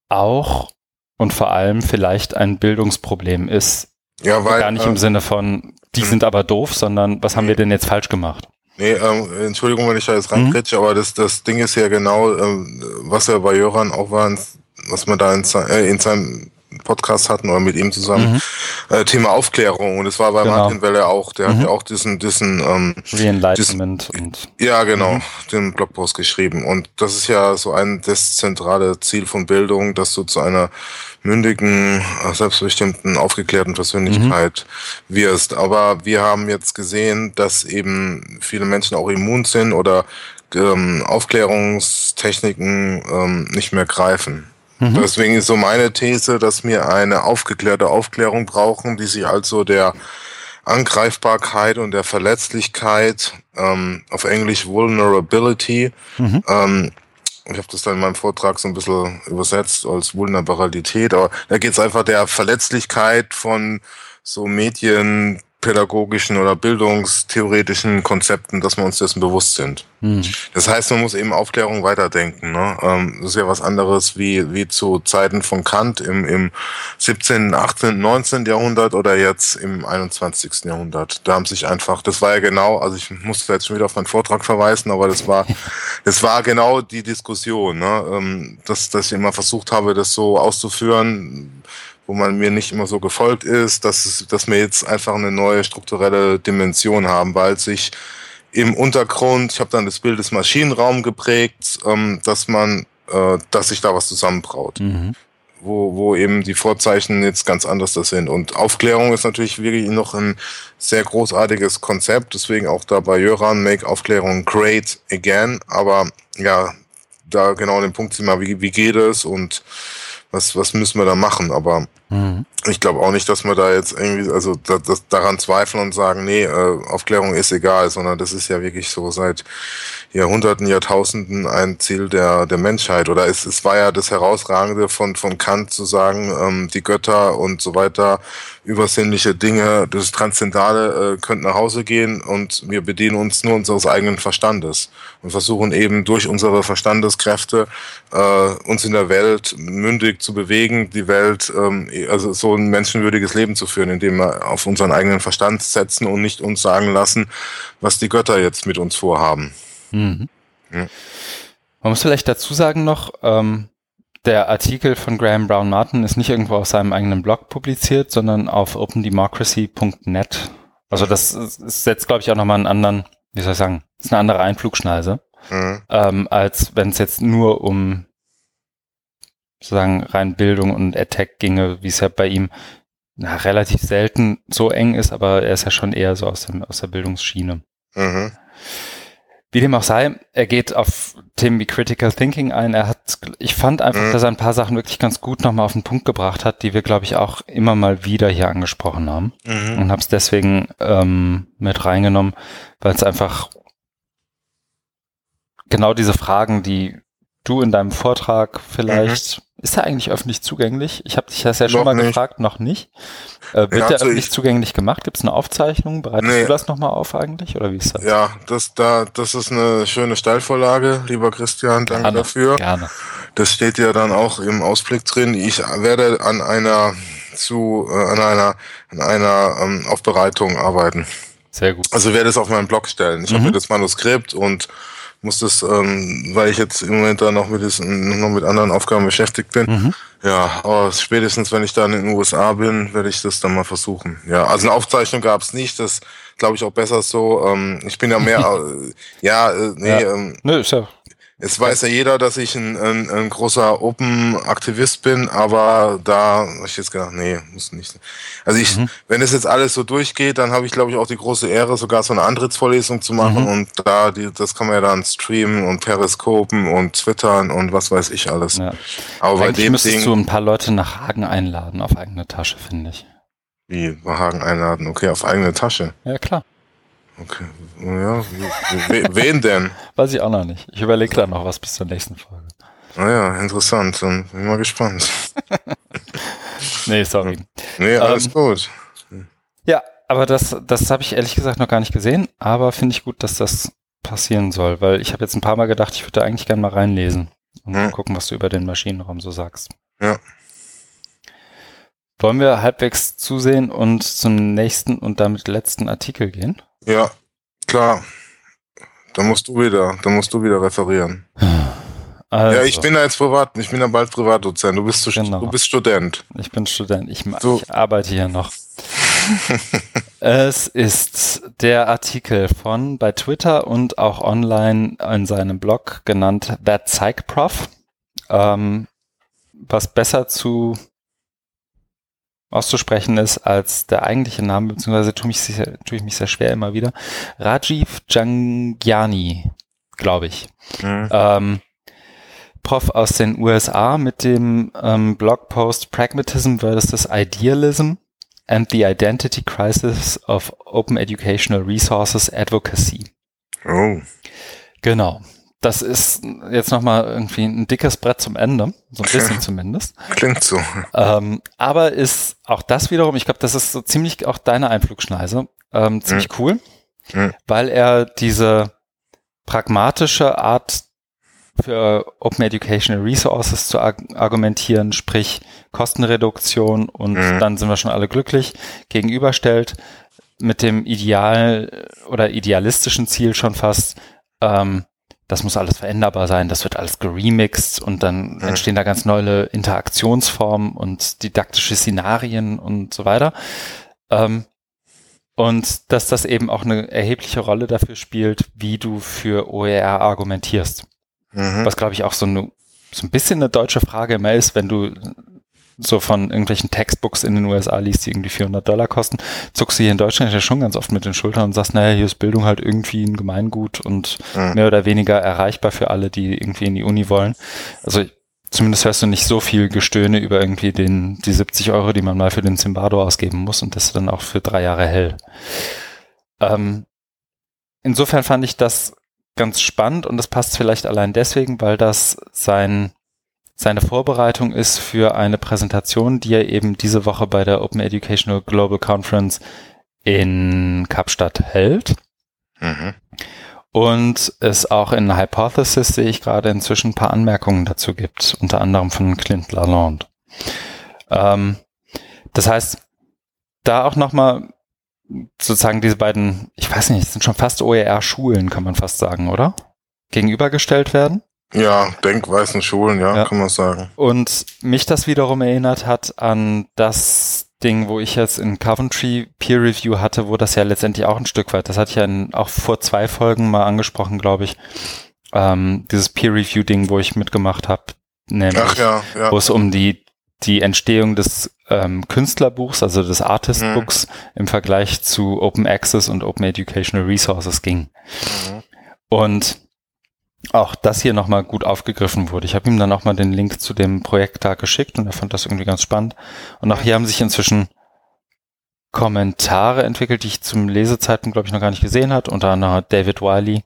auch und vor allem vielleicht ein Bildungsproblem ist. Ja, weil, Gar nicht äh, im Sinne von, die hm. sind aber doof, sondern was haben wir denn jetzt falsch gemacht? Nee, ähm, Entschuldigung, wenn ich da jetzt reinkretsche, mhm. aber das, das Ding ist ja genau, ähm, was ja bei Jöran auch war, was man da in, äh, in seinem Podcast hatten oder mit ihm zusammen, mhm. äh, Thema Aufklärung. Und es war bei genau. Martin Weller auch, der mhm. hat ja auch diesen, diesen, ähm, Reenlightenment diesen, und. Ja, genau, mhm. den Blogpost geschrieben. Und das ist ja so ein, das zentrale Ziel von Bildung, dass du zu einer mündigen, selbstbestimmten, aufgeklärten Persönlichkeit mhm. wirst. Aber wir haben jetzt gesehen, dass eben viele Menschen auch immun sind oder ähm, Aufklärungstechniken ähm, nicht mehr greifen. Mhm. Deswegen ist so meine These, dass wir eine aufgeklärte Aufklärung brauchen, die sich also der Angreifbarkeit und der Verletzlichkeit, ähm, auf Englisch Vulnerability, mhm. ähm, ich habe das dann in meinem Vortrag so ein bisschen übersetzt als Vulnerabilität, aber da geht es einfach der Verletzlichkeit von so Medien, pädagogischen oder bildungstheoretischen Konzepten, dass wir uns dessen bewusst sind. Hm. Das heißt, man muss eben Aufklärung weiterdenken. Ne? Ähm, das ist ja was anderes wie, wie zu Zeiten von Kant im, im 17., 18., 19. Jahrhundert oder jetzt im 21. Jahrhundert. Da haben sich einfach, das war ja genau, also ich musste jetzt schon wieder auf meinen Vortrag verweisen, aber das war, das war genau die Diskussion, ne? Ähm, dass, dass ich immer versucht habe, das so auszuführen, wo man mir nicht immer so gefolgt ist, dass, es, dass wir jetzt einfach eine neue strukturelle Dimension haben, weil sich im Untergrund, ich habe dann das Bild des Maschinenraums geprägt, ähm, dass man, äh, dass sich da was zusammenbraut. Mhm. Wo, wo eben die Vorzeichen jetzt ganz anders das sind. Und Aufklärung ist natürlich wirklich noch ein sehr großartiges Konzept, deswegen auch da bei Jöran, Make Aufklärung Great Again. Aber ja, da genau an den Punkt sind wir, wie, wie geht es und was, was müssen wir da machen? Aber Mhm. Ich glaube auch nicht, dass wir da jetzt irgendwie, also da, das, daran zweifeln und sagen, nee, äh, Aufklärung ist egal, sondern das ist ja wirklich so seit Jahrhunderten, Jahrtausenden ein Ziel der, der Menschheit. Oder es, es war ja das Herausragende von, von Kant zu sagen, ähm, die Götter und so weiter, übersinnliche Dinge, das Transzendale äh, könnten nach Hause gehen und wir bedienen uns nur unseres eigenen Verstandes und versuchen eben durch unsere Verstandeskräfte äh, uns in der Welt mündig zu bewegen, die Welt, ähm, also so ein menschenwürdiges Leben zu führen, indem wir auf unseren eigenen Verstand setzen und nicht uns sagen lassen, was die Götter jetzt mit uns vorhaben. Mhm. Ja. Man muss vielleicht dazu sagen noch, ähm, der Artikel von Graham Brown Martin ist nicht irgendwo auf seinem eigenen Blog publiziert, sondern auf opendemocracy.net. Also das setzt, glaube ich, auch nochmal einen anderen, wie soll ich sagen, ist eine andere Einflugschneise, mhm. ähm, als wenn es jetzt nur um sozusagen rein Bildung und Attack ginge, wie es ja bei ihm na, relativ selten so eng ist, aber er ist ja schon eher so aus, dem, aus der Bildungsschiene. Mhm. Wie dem auch sei, er geht auf Themen wie Critical Thinking ein. Er hat, ich fand einfach, mhm. dass er ein paar Sachen wirklich ganz gut nochmal auf den Punkt gebracht hat, die wir, glaube ich, auch immer mal wieder hier angesprochen haben. Mhm. Und habe es deswegen ähm, mit reingenommen, weil es einfach genau diese Fragen, die du in deinem Vortrag vielleicht, mhm. Ist er eigentlich öffentlich zugänglich? Ich habe dich das ja schon mal nicht. gefragt, noch nicht. Äh, wird ja, also der öffentlich zugänglich gemacht? Gibt es eine Aufzeichnung? Bereitest nee. du das nochmal auf eigentlich? Oder wie ist das? Ja, das, da, das ist eine schöne Steilvorlage, lieber Christian, danke gerne, dafür. Gerne. Das steht ja dann auch im Ausblick drin. Ich werde an einer zu äh, an einer an einer ähm, Aufbereitung arbeiten. Sehr gut. Also werde es auf meinen Blog stellen. Ich mhm. habe das Manuskript und muss das, ähm, weil ich jetzt im Moment da noch mit, diesen, noch mit anderen Aufgaben beschäftigt bin. Mhm. Ja, aber spätestens wenn ich dann in den USA bin, werde ich das dann mal versuchen. Ja, also eine Aufzeichnung gab es nicht, das glaube ich auch besser so. Ähm, ich bin ja mehr, äh, ja, äh, nee, ja. Ähm, Nö, ist ja es weiß ja jeder, dass ich ein, ein, ein großer Open-Aktivist bin, aber da habe ich jetzt gedacht, nee, muss nicht. Also ich, mhm. wenn es jetzt alles so durchgeht, dann habe ich, glaube ich, auch die große Ehre, sogar so eine Antrittsvorlesung zu machen mhm. und da, die, das kann man ja dann streamen und periskopen und twittern und was weiß ich alles. Ja. Aber Eigentlich bei dem müsstest Ding, du ein paar Leute nach Hagen einladen auf eigene Tasche, finde ich. Wie, bei Hagen einladen? Okay, auf eigene Tasche. Ja, klar. Okay, ja, wen denn? Weiß ich auch noch nicht. Ich überlege da noch was bis zur nächsten Folge. Naja, ah interessant. Dann bin ich mal gespannt. nee, sorry. Nee, alles ähm, gut. Ja, aber das, das habe ich ehrlich gesagt noch gar nicht gesehen, aber finde ich gut, dass das passieren soll, weil ich habe jetzt ein paar Mal gedacht, ich würde eigentlich gerne mal reinlesen und hm. gucken, was du über den Maschinenraum so sagst. Ja. Wollen wir halbwegs zusehen und zum nächsten und damit letzten Artikel gehen? Ja, klar. Da musst du wieder, da musst du wieder referieren. Also. Ja, ich bin ja jetzt privat, ich bin ja bald Privatdozent. Du bist, genau. du bist Student. Ich bin Student. Ich, so. ich arbeite hier noch. es ist der Artikel von bei Twitter und auch online in seinem Blog genannt That Psych Prof. Ähm, was besser zu auszusprechen ist als der eigentliche Name, beziehungsweise tue, mich sehr, tue ich mich sehr schwer immer wieder. Rajiv Jangiani, glaube ich. Mhm. Ähm, Prof aus den USA mit dem ähm, Blogpost Pragmatism versus Idealism and the Identity Crisis of Open Educational Resources Advocacy. Oh. Genau das ist jetzt nochmal irgendwie ein dickes Brett zum Ende, so ein bisschen zumindest. Klingt so. Ähm, aber ist auch das wiederum, ich glaube, das ist so ziemlich auch deine Einflugschneise, ähm, ziemlich mhm. cool, mhm. weil er diese pragmatische Art für Open Educational Resources zu argumentieren, sprich Kostenreduktion und mhm. dann sind wir schon alle glücklich, gegenüberstellt mit dem Ideal oder idealistischen Ziel schon fast, ähm, das muss alles veränderbar sein, das wird alles geremixed und dann mhm. entstehen da ganz neue Interaktionsformen und didaktische Szenarien und so weiter. Ähm, und dass das eben auch eine erhebliche Rolle dafür spielt, wie du für OER argumentierst. Mhm. Was, glaube ich, auch so, eine, so ein bisschen eine deutsche Frage immer ist, wenn du so von irgendwelchen Textbooks in den USA liest, die irgendwie 400 Dollar kosten, zuckst du hier in Deutschland ja schon ganz oft mit den Schultern und sagst, naja, hier ist Bildung halt irgendwie ein Gemeingut und mhm. mehr oder weniger erreichbar für alle, die irgendwie in die Uni wollen. Also zumindest hörst du nicht so viel Gestöhne über irgendwie den, die 70 Euro, die man mal für den Zimbardo ausgeben muss und das dann auch für drei Jahre hält. Ähm, insofern fand ich das ganz spannend und das passt vielleicht allein deswegen, weil das sein, seine Vorbereitung ist für eine Präsentation, die er eben diese Woche bei der Open Educational Global Conference in Kapstadt hält. Mhm. Und es auch in Hypothesis sehe ich gerade inzwischen ein paar Anmerkungen dazu gibt, unter anderem von Clint Lalonde. Ähm, das heißt, da auch nochmal sozusagen diese beiden, ich weiß nicht, es sind schon fast OER-Schulen, kann man fast sagen, oder? Gegenübergestellt werden. Ja, denkweisen Schulen, ja, ja, kann man sagen. Und mich das wiederum erinnert hat an das Ding, wo ich jetzt in Coventry Peer Review hatte, wo das ja letztendlich auch ein Stück weit, das hatte ich ja in, auch vor zwei Folgen mal angesprochen, glaube ich, ähm, dieses Peer Review Ding, wo ich mitgemacht habe, nämlich, ja, ja. wo es um die die Entstehung des ähm, Künstlerbuchs, also des Artist. Books mhm. im Vergleich zu Open Access und Open Educational Resources ging. Mhm. Und auch das hier nochmal gut aufgegriffen wurde. Ich habe ihm dann auch mal den Link zu dem Projekt da geschickt und er fand das irgendwie ganz spannend. Und auch hier haben sich inzwischen Kommentare entwickelt, die ich zum Lesezeitpunkt, glaube ich, noch gar nicht gesehen hat. Unter anderem hat David Wiley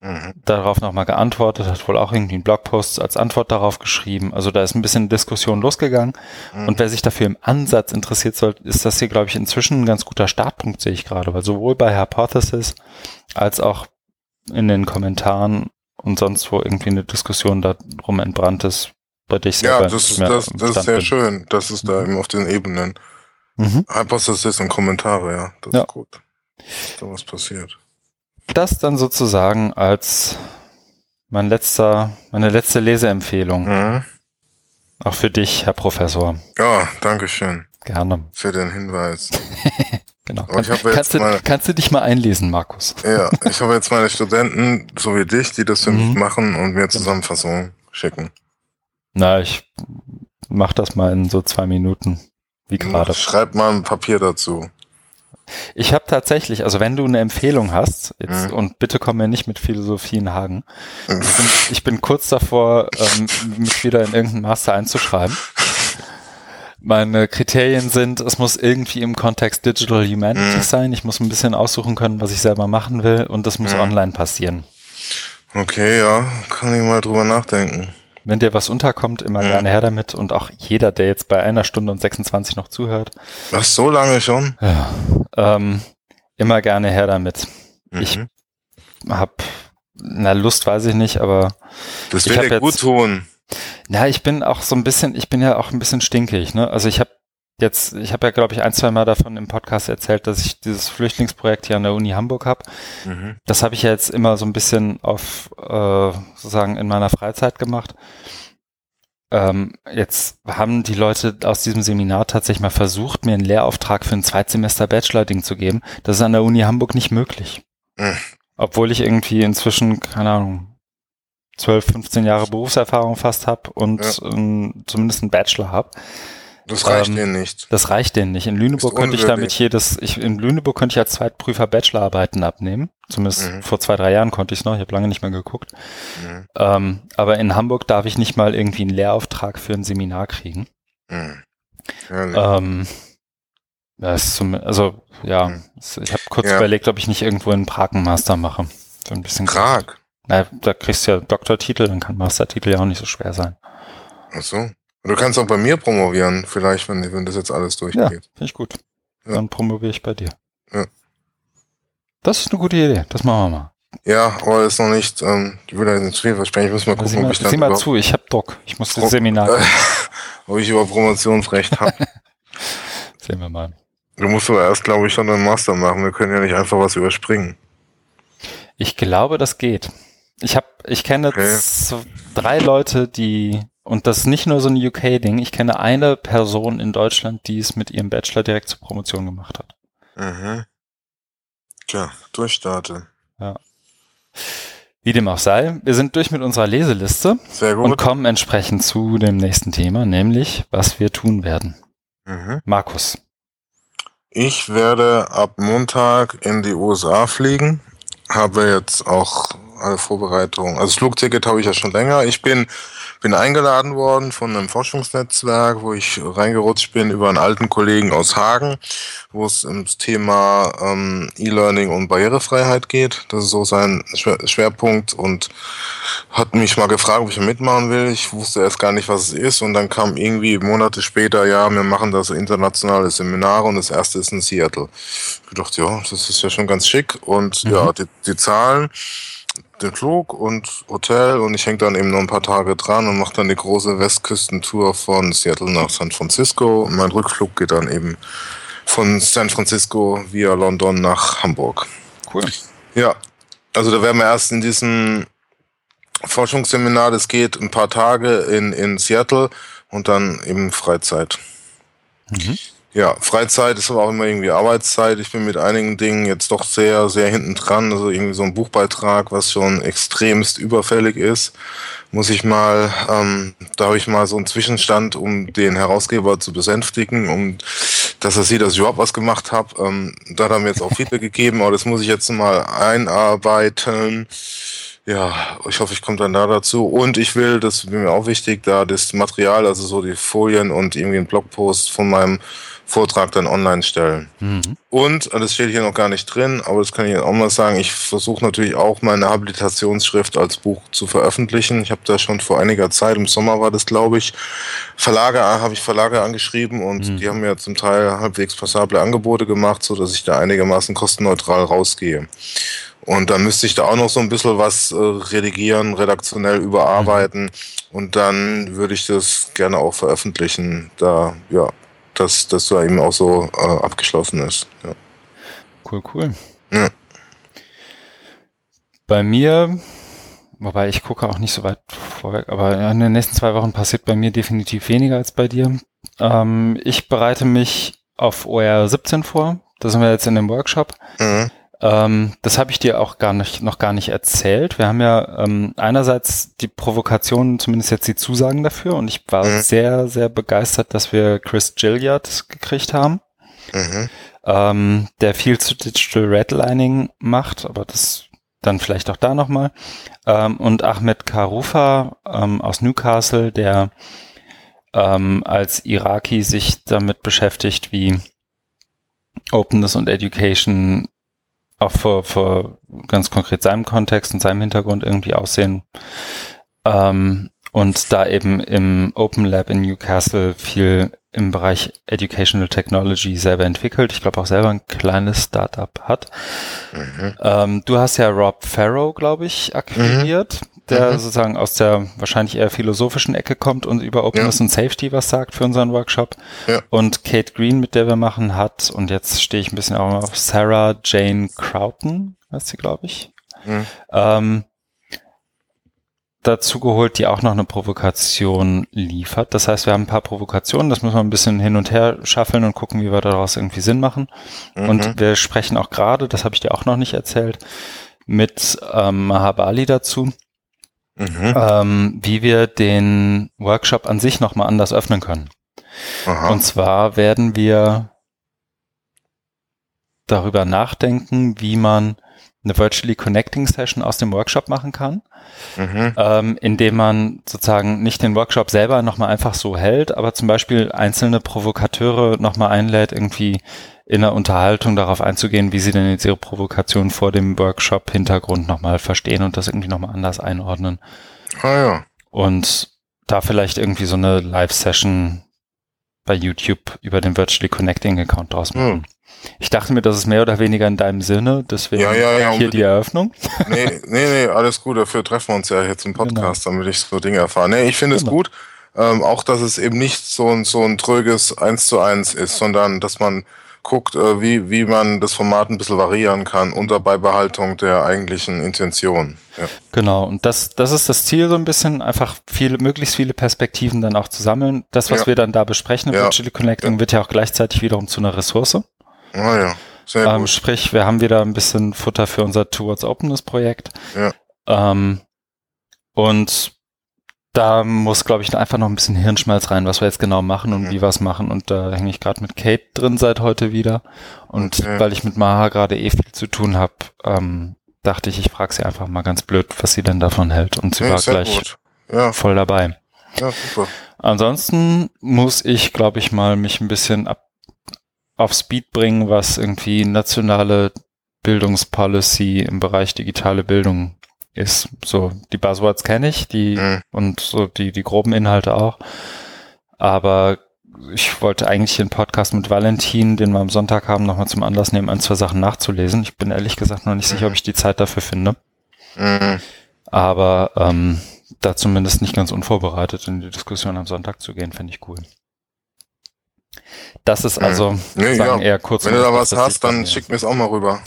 mhm. darauf nochmal geantwortet, hat wohl auch irgendwie einen Blogpost als Antwort darauf geschrieben. Also da ist ein bisschen Diskussion losgegangen. Mhm. Und wer sich dafür im Ansatz interessiert soll, ist das hier, glaube ich, inzwischen ein ganz guter Startpunkt, sehe ich gerade. Weil sowohl bei Hypothesis als auch in den Kommentaren und sonst wo irgendwie eine Diskussion darum entbrannt ist, bei dich selber. Ja, das, das, das ist sehr bin. schön. Das ist da mhm. eben auf den Ebenen. Mhm. Hypothesis und Kommentare, ja. Das ja. ist gut. Da was passiert. Das dann sozusagen als mein letzter, meine letzte Leseempfehlung. Mhm. Auch für dich, Herr Professor. Ja, danke schön. Gerne. Für den Hinweis. Genau. Kann, kannst, du, meine, kannst du dich mal einlesen, Markus? Ja, ich habe jetzt meine Studenten, so wie dich, die das für mich mhm. machen und mir Zusammenfassungen schicken. Na, ich mach das mal in so zwei Minuten, wie gerade. Schreib mal ein Papier dazu. Ich habe tatsächlich, also wenn du eine Empfehlung hast, jetzt, mhm. und bitte komm mir nicht mit Philosophien Hagen, ich bin, ich bin kurz davor, ähm, mich wieder in irgendeinen Master einzuschreiben meine Kriterien sind, es muss irgendwie im Kontext Digital Humanities mhm. sein. Ich muss ein bisschen aussuchen können, was ich selber machen will und das muss mhm. online passieren. Okay, ja, kann ich mal drüber nachdenken. Wenn dir was unterkommt, immer mhm. gerne her damit und auch jeder, der jetzt bei einer Stunde und 26 noch zuhört. Was, so lange schon? Ja, ähm, immer gerne her damit. Ich mhm. hab, na Lust weiß ich nicht, aber das wird dir gut tun. Na, ich bin auch so ein bisschen, ich bin ja auch ein bisschen stinkig, ne? Also ich habe jetzt, ich habe ja, glaube ich, ein, zwei Mal davon im Podcast erzählt, dass ich dieses Flüchtlingsprojekt hier an der Uni Hamburg habe. Mhm. Das habe ich ja jetzt immer so ein bisschen auf, äh, sozusagen in meiner Freizeit gemacht. Ähm, jetzt haben die Leute aus diesem Seminar tatsächlich mal versucht, mir einen Lehrauftrag für ein Zweitsemester Bachelor-Ding zu geben. Das ist an der Uni Hamburg nicht möglich. Mhm. Obwohl ich irgendwie inzwischen, keine Ahnung, 12, 15 Jahre Berufserfahrung fast habe und ja. ähm, zumindest einen Bachelor habe. Das reicht ähm, denen nicht. Das reicht denen nicht. In Lüneburg könnte ich damit das, ich, in Lüneburg könnte ich als Zweitprüfer Bachelorarbeiten abnehmen. Zumindest mhm. vor zwei, drei Jahren konnte ich es noch. Ich habe lange nicht mehr geguckt. Mhm. Ähm, aber in Hamburg darf ich nicht mal irgendwie einen Lehrauftrag für ein Seminar kriegen. Mhm. Ähm, das ist zum, also ja, mhm. ich habe kurz ja. überlegt, ob ich nicht irgendwo in Prag einen Master mache. So ein bisschen Prag? Na, da kriegst du ja Doktortitel, dann kann Mastertitel ja auch nicht so schwer sein. Ach so. Du kannst auch bei mir promovieren, vielleicht, wenn, wenn das jetzt alles durchgeht. Ja, finde ich gut. Ja. Dann promoviere ich bei dir. Ja. Das ist eine gute Idee, das machen wir mal. Ja, aber ist noch nicht, ähm, ich will da nicht viel versprechen, ich muss mal gucken, mal, ob ich dann Sieh mal zu, ich hab Druck, ich muss das Seminar. ob ich über Promotionsrecht habe. Sehen wir mal. Du musst aber erst, glaube ich, schon einen Master machen, wir können ja nicht einfach was überspringen. Ich glaube, das geht. Ich habe, ich kenne okay. drei Leute, die und das ist nicht nur so ein UK-Ding. Ich kenne eine Person in Deutschland, die es mit ihrem Bachelor direkt zur Promotion gemacht hat. Mhm. Tja, durchstarten. Ja. Wie dem auch sei, wir sind durch mit unserer Leseliste Sehr gut. und kommen entsprechend zu dem nächsten Thema, nämlich was wir tun werden. Mhm. Markus. Ich werde ab Montag in die USA fliegen. Habe jetzt auch alle Vorbereitungen. Also das Flugticket habe ich ja schon länger. Ich bin bin eingeladen worden von einem Forschungsnetzwerk, wo ich reingerutscht bin über einen alten Kollegen aus Hagen, wo es ums Thema ähm, E-Learning und Barrierefreiheit geht. Das ist so sein Schwerpunkt und hat mich mal gefragt, ob ich mitmachen will. Ich wusste erst gar nicht, was es ist und dann kam irgendwie Monate später, ja, wir machen da so internationale Seminare und das erste ist in Seattle. Ich dachte, ja, das ist ja schon ganz schick und mhm. ja, die, die Zahlen den Flug und Hotel und ich hänge dann eben noch ein paar Tage dran und mache dann die große Westküstentour von Seattle nach San Francisco. Und mein Rückflug geht dann eben von San Francisco via London nach Hamburg. Cool. Ja, also da werden wir erst in diesem Forschungsseminar, das geht ein paar Tage in, in Seattle und dann eben Freizeit. Mhm. Ja, Freizeit ist aber auch immer irgendwie Arbeitszeit. Ich bin mit einigen Dingen jetzt doch sehr, sehr hinten dran. Also irgendwie so ein Buchbeitrag, was schon extremst überfällig ist, muss ich mal, ähm, da habe ich mal so einen Zwischenstand, um den Herausgeber zu besänftigen, um dass er sieht, dass ich überhaupt was gemacht habe. Ähm, da hat er mir jetzt auch Feedback gegeben, aber das muss ich jetzt mal einarbeiten. Ja, ich hoffe, ich komme dann da dazu. Und ich will, das ist mir auch wichtig, da das Material, also so die Folien und irgendwie ein Blogpost von meinem Vortrag dann online stellen. Mhm. Und, das steht hier noch gar nicht drin, aber das kann ich auch mal sagen, ich versuche natürlich auch meine Habilitationsschrift als Buch zu veröffentlichen. Ich habe da schon vor einiger Zeit, im Sommer war das, glaube ich, Verlage, habe ich Verlage angeschrieben und mhm. die haben mir zum Teil halbwegs passable Angebote gemacht, so dass ich da einigermaßen kostenneutral rausgehe. Und dann müsste ich da auch noch so ein bisschen was äh, redigieren, redaktionell überarbeiten. Mhm. Und dann würde ich das gerne auch veröffentlichen. Da, ja, dass das da eben auch so äh, abgeschlossen ist. Ja. Cool, cool. Ja. Bei mir, wobei ich gucke auch nicht so weit vorweg, aber in den nächsten zwei Wochen passiert bei mir definitiv weniger als bei dir. Ähm, ich bereite mich auf OR 17 vor. Da sind wir jetzt in dem Workshop. Mhm. Ähm, das habe ich dir auch gar nicht, noch gar nicht erzählt. Wir haben ja ähm, einerseits die Provokation, zumindest jetzt die Zusagen dafür, und ich war mhm. sehr, sehr begeistert, dass wir Chris Gilliard gekriegt haben, mhm. ähm, der viel zu Digital Redlining macht, aber das dann vielleicht auch da nochmal. Ähm, und Ahmed Karufa ähm, aus Newcastle, der ähm, als Iraki sich damit beschäftigt, wie Openness und Education auch für, für ganz konkret seinem Kontext und seinem Hintergrund irgendwie aussehen. Ähm, und da eben im Open Lab in Newcastle viel im Bereich Educational Technology selber entwickelt. Ich glaube auch selber ein kleines Startup hat. Mhm. Ähm, du hast ja Rob Farrow, glaube ich, akquiriert. Mhm der mhm. sozusagen aus der wahrscheinlich eher philosophischen Ecke kommt und über Openness ja. und Safety was sagt für unseren Workshop. Ja. Und Kate Green, mit der wir machen, hat, und jetzt stehe ich ein bisschen auch auf Sarah Jane Crowton, heißt sie, glaube ich. Mhm. Ähm, dazu geholt, die auch noch eine Provokation liefert. Das heißt, wir haben ein paar Provokationen, das müssen wir ein bisschen hin und her schaffeln und gucken, wie wir daraus irgendwie Sinn machen. Mhm. Und wir sprechen auch gerade, das habe ich dir auch noch nicht erzählt, mit ähm, Mahabali dazu mhm. ähm, wie wir den Workshop an sich nochmal anders öffnen können. Aha. Und zwar werden wir darüber nachdenken, wie man eine Virtually Connecting Session aus dem Workshop machen kann, mhm. ähm, indem man sozusagen nicht den Workshop selber nochmal einfach so hält, aber zum Beispiel einzelne Provokateure nochmal einlädt, irgendwie in der Unterhaltung darauf einzugehen, wie sie denn jetzt ihre Provokation vor dem Workshop-Hintergrund nochmal verstehen und das irgendwie nochmal anders einordnen. Ah ja. Und da vielleicht irgendwie so eine Live-Session bei YouTube über den Virtually Connecting Account draus machen. Hm. Ich dachte mir, das ist mehr oder weniger in deinem Sinne, deswegen ja, ja, ja, hier die Eröffnung. Nee, nee, nee, alles gut, dafür treffen wir uns ja jetzt im genau. Podcast, genau. damit ich so Dinge erfahre. Nee, ich finde genau. es gut, ähm, auch dass es eben nicht so ein, so ein tröges Eins zu eins ist, sondern dass man guckt, äh, wie, wie man das Format ein bisschen variieren kann unter Beibehaltung der eigentlichen Intention. Ja. Genau, und das, das ist das Ziel so ein bisschen, einfach viele, möglichst viele Perspektiven dann auch zu sammeln. Das, was ja. wir dann da besprechen im ja. Virtual Connecting, wird ja auch gleichzeitig wiederum zu einer Ressource. Ah ja, sehr ähm, gut. Sprich, wir haben wieder ein bisschen Futter für unser Towards Openness Projekt. Ja. Ähm, und da muss, glaube ich, einfach noch ein bisschen Hirnschmalz rein, was wir jetzt genau machen und mhm. wie wir es machen. Und da hänge ich gerade mit Kate drin seit heute wieder. Und okay. weil ich mit Maha gerade eh viel zu tun habe, ähm, dachte ich, ich frage sie einfach mal ganz blöd, was sie denn davon hält. Und sie ja, war gleich ja. voll dabei. Ja, super. Ansonsten muss ich, glaube ich, mal mich ein bisschen ab, auf Speed bringen, was irgendwie nationale Bildungspolicy im Bereich digitale Bildung ist. So, die Buzzwords kenne ich, die mhm. und so die, die groben Inhalte auch. Aber ich wollte eigentlich den Podcast mit Valentin, den wir am Sonntag haben, nochmal zum Anlass nehmen, ein, zwei Sachen nachzulesen. Ich bin ehrlich gesagt noch nicht sicher, ob ich die Zeit dafür finde. Mhm. Aber ähm, da zumindest nicht ganz unvorbereitet in die Diskussion am Sonntag zu gehen, finde ich cool. Das ist also mhm. nee, sagen, ja. eher kurz. Wenn du da was hast, dann schick mir es auch mal rüber.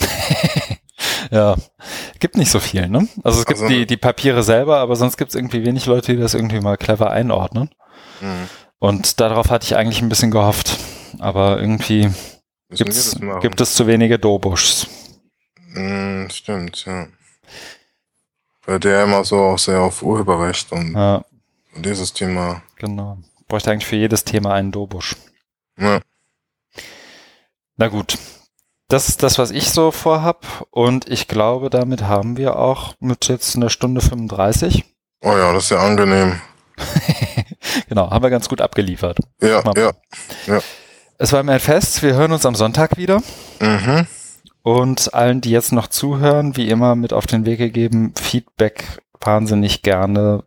ja, gibt nicht so viel, ne? Also es gibt also, die, die Papiere selber, aber sonst gibt es irgendwie wenig Leute, die das irgendwie mal clever einordnen. Mhm. Und darauf hatte ich eigentlich ein bisschen gehofft. Aber irgendwie gibt's, gibt es zu wenige Dobuschs. Mm, stimmt, ja. Weil der immer so auch sehr auf Urheberrecht und ja. dieses Thema. Genau. Bräuchte eigentlich für jedes Thema einen Dobusch. Ja. Na gut. Das ist das, was ich so vorhab. Und ich glaube, damit haben wir auch mit jetzt einer Stunde 35. Oh ja, das ist ja angenehm. genau, haben wir ganz gut abgeliefert. Ja, ja, ja. Es war mir ein Fest. Wir hören uns am Sonntag wieder. Mhm. Und allen, die jetzt noch zuhören, wie immer mit auf den Weg gegeben, Feedback wahnsinnig gerne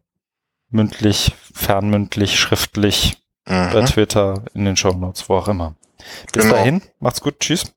mündlich, fernmündlich, schriftlich, mhm. bei Twitter, in den Show Notes, wo auch immer. Bis genau. dahin, macht's gut, tschüss.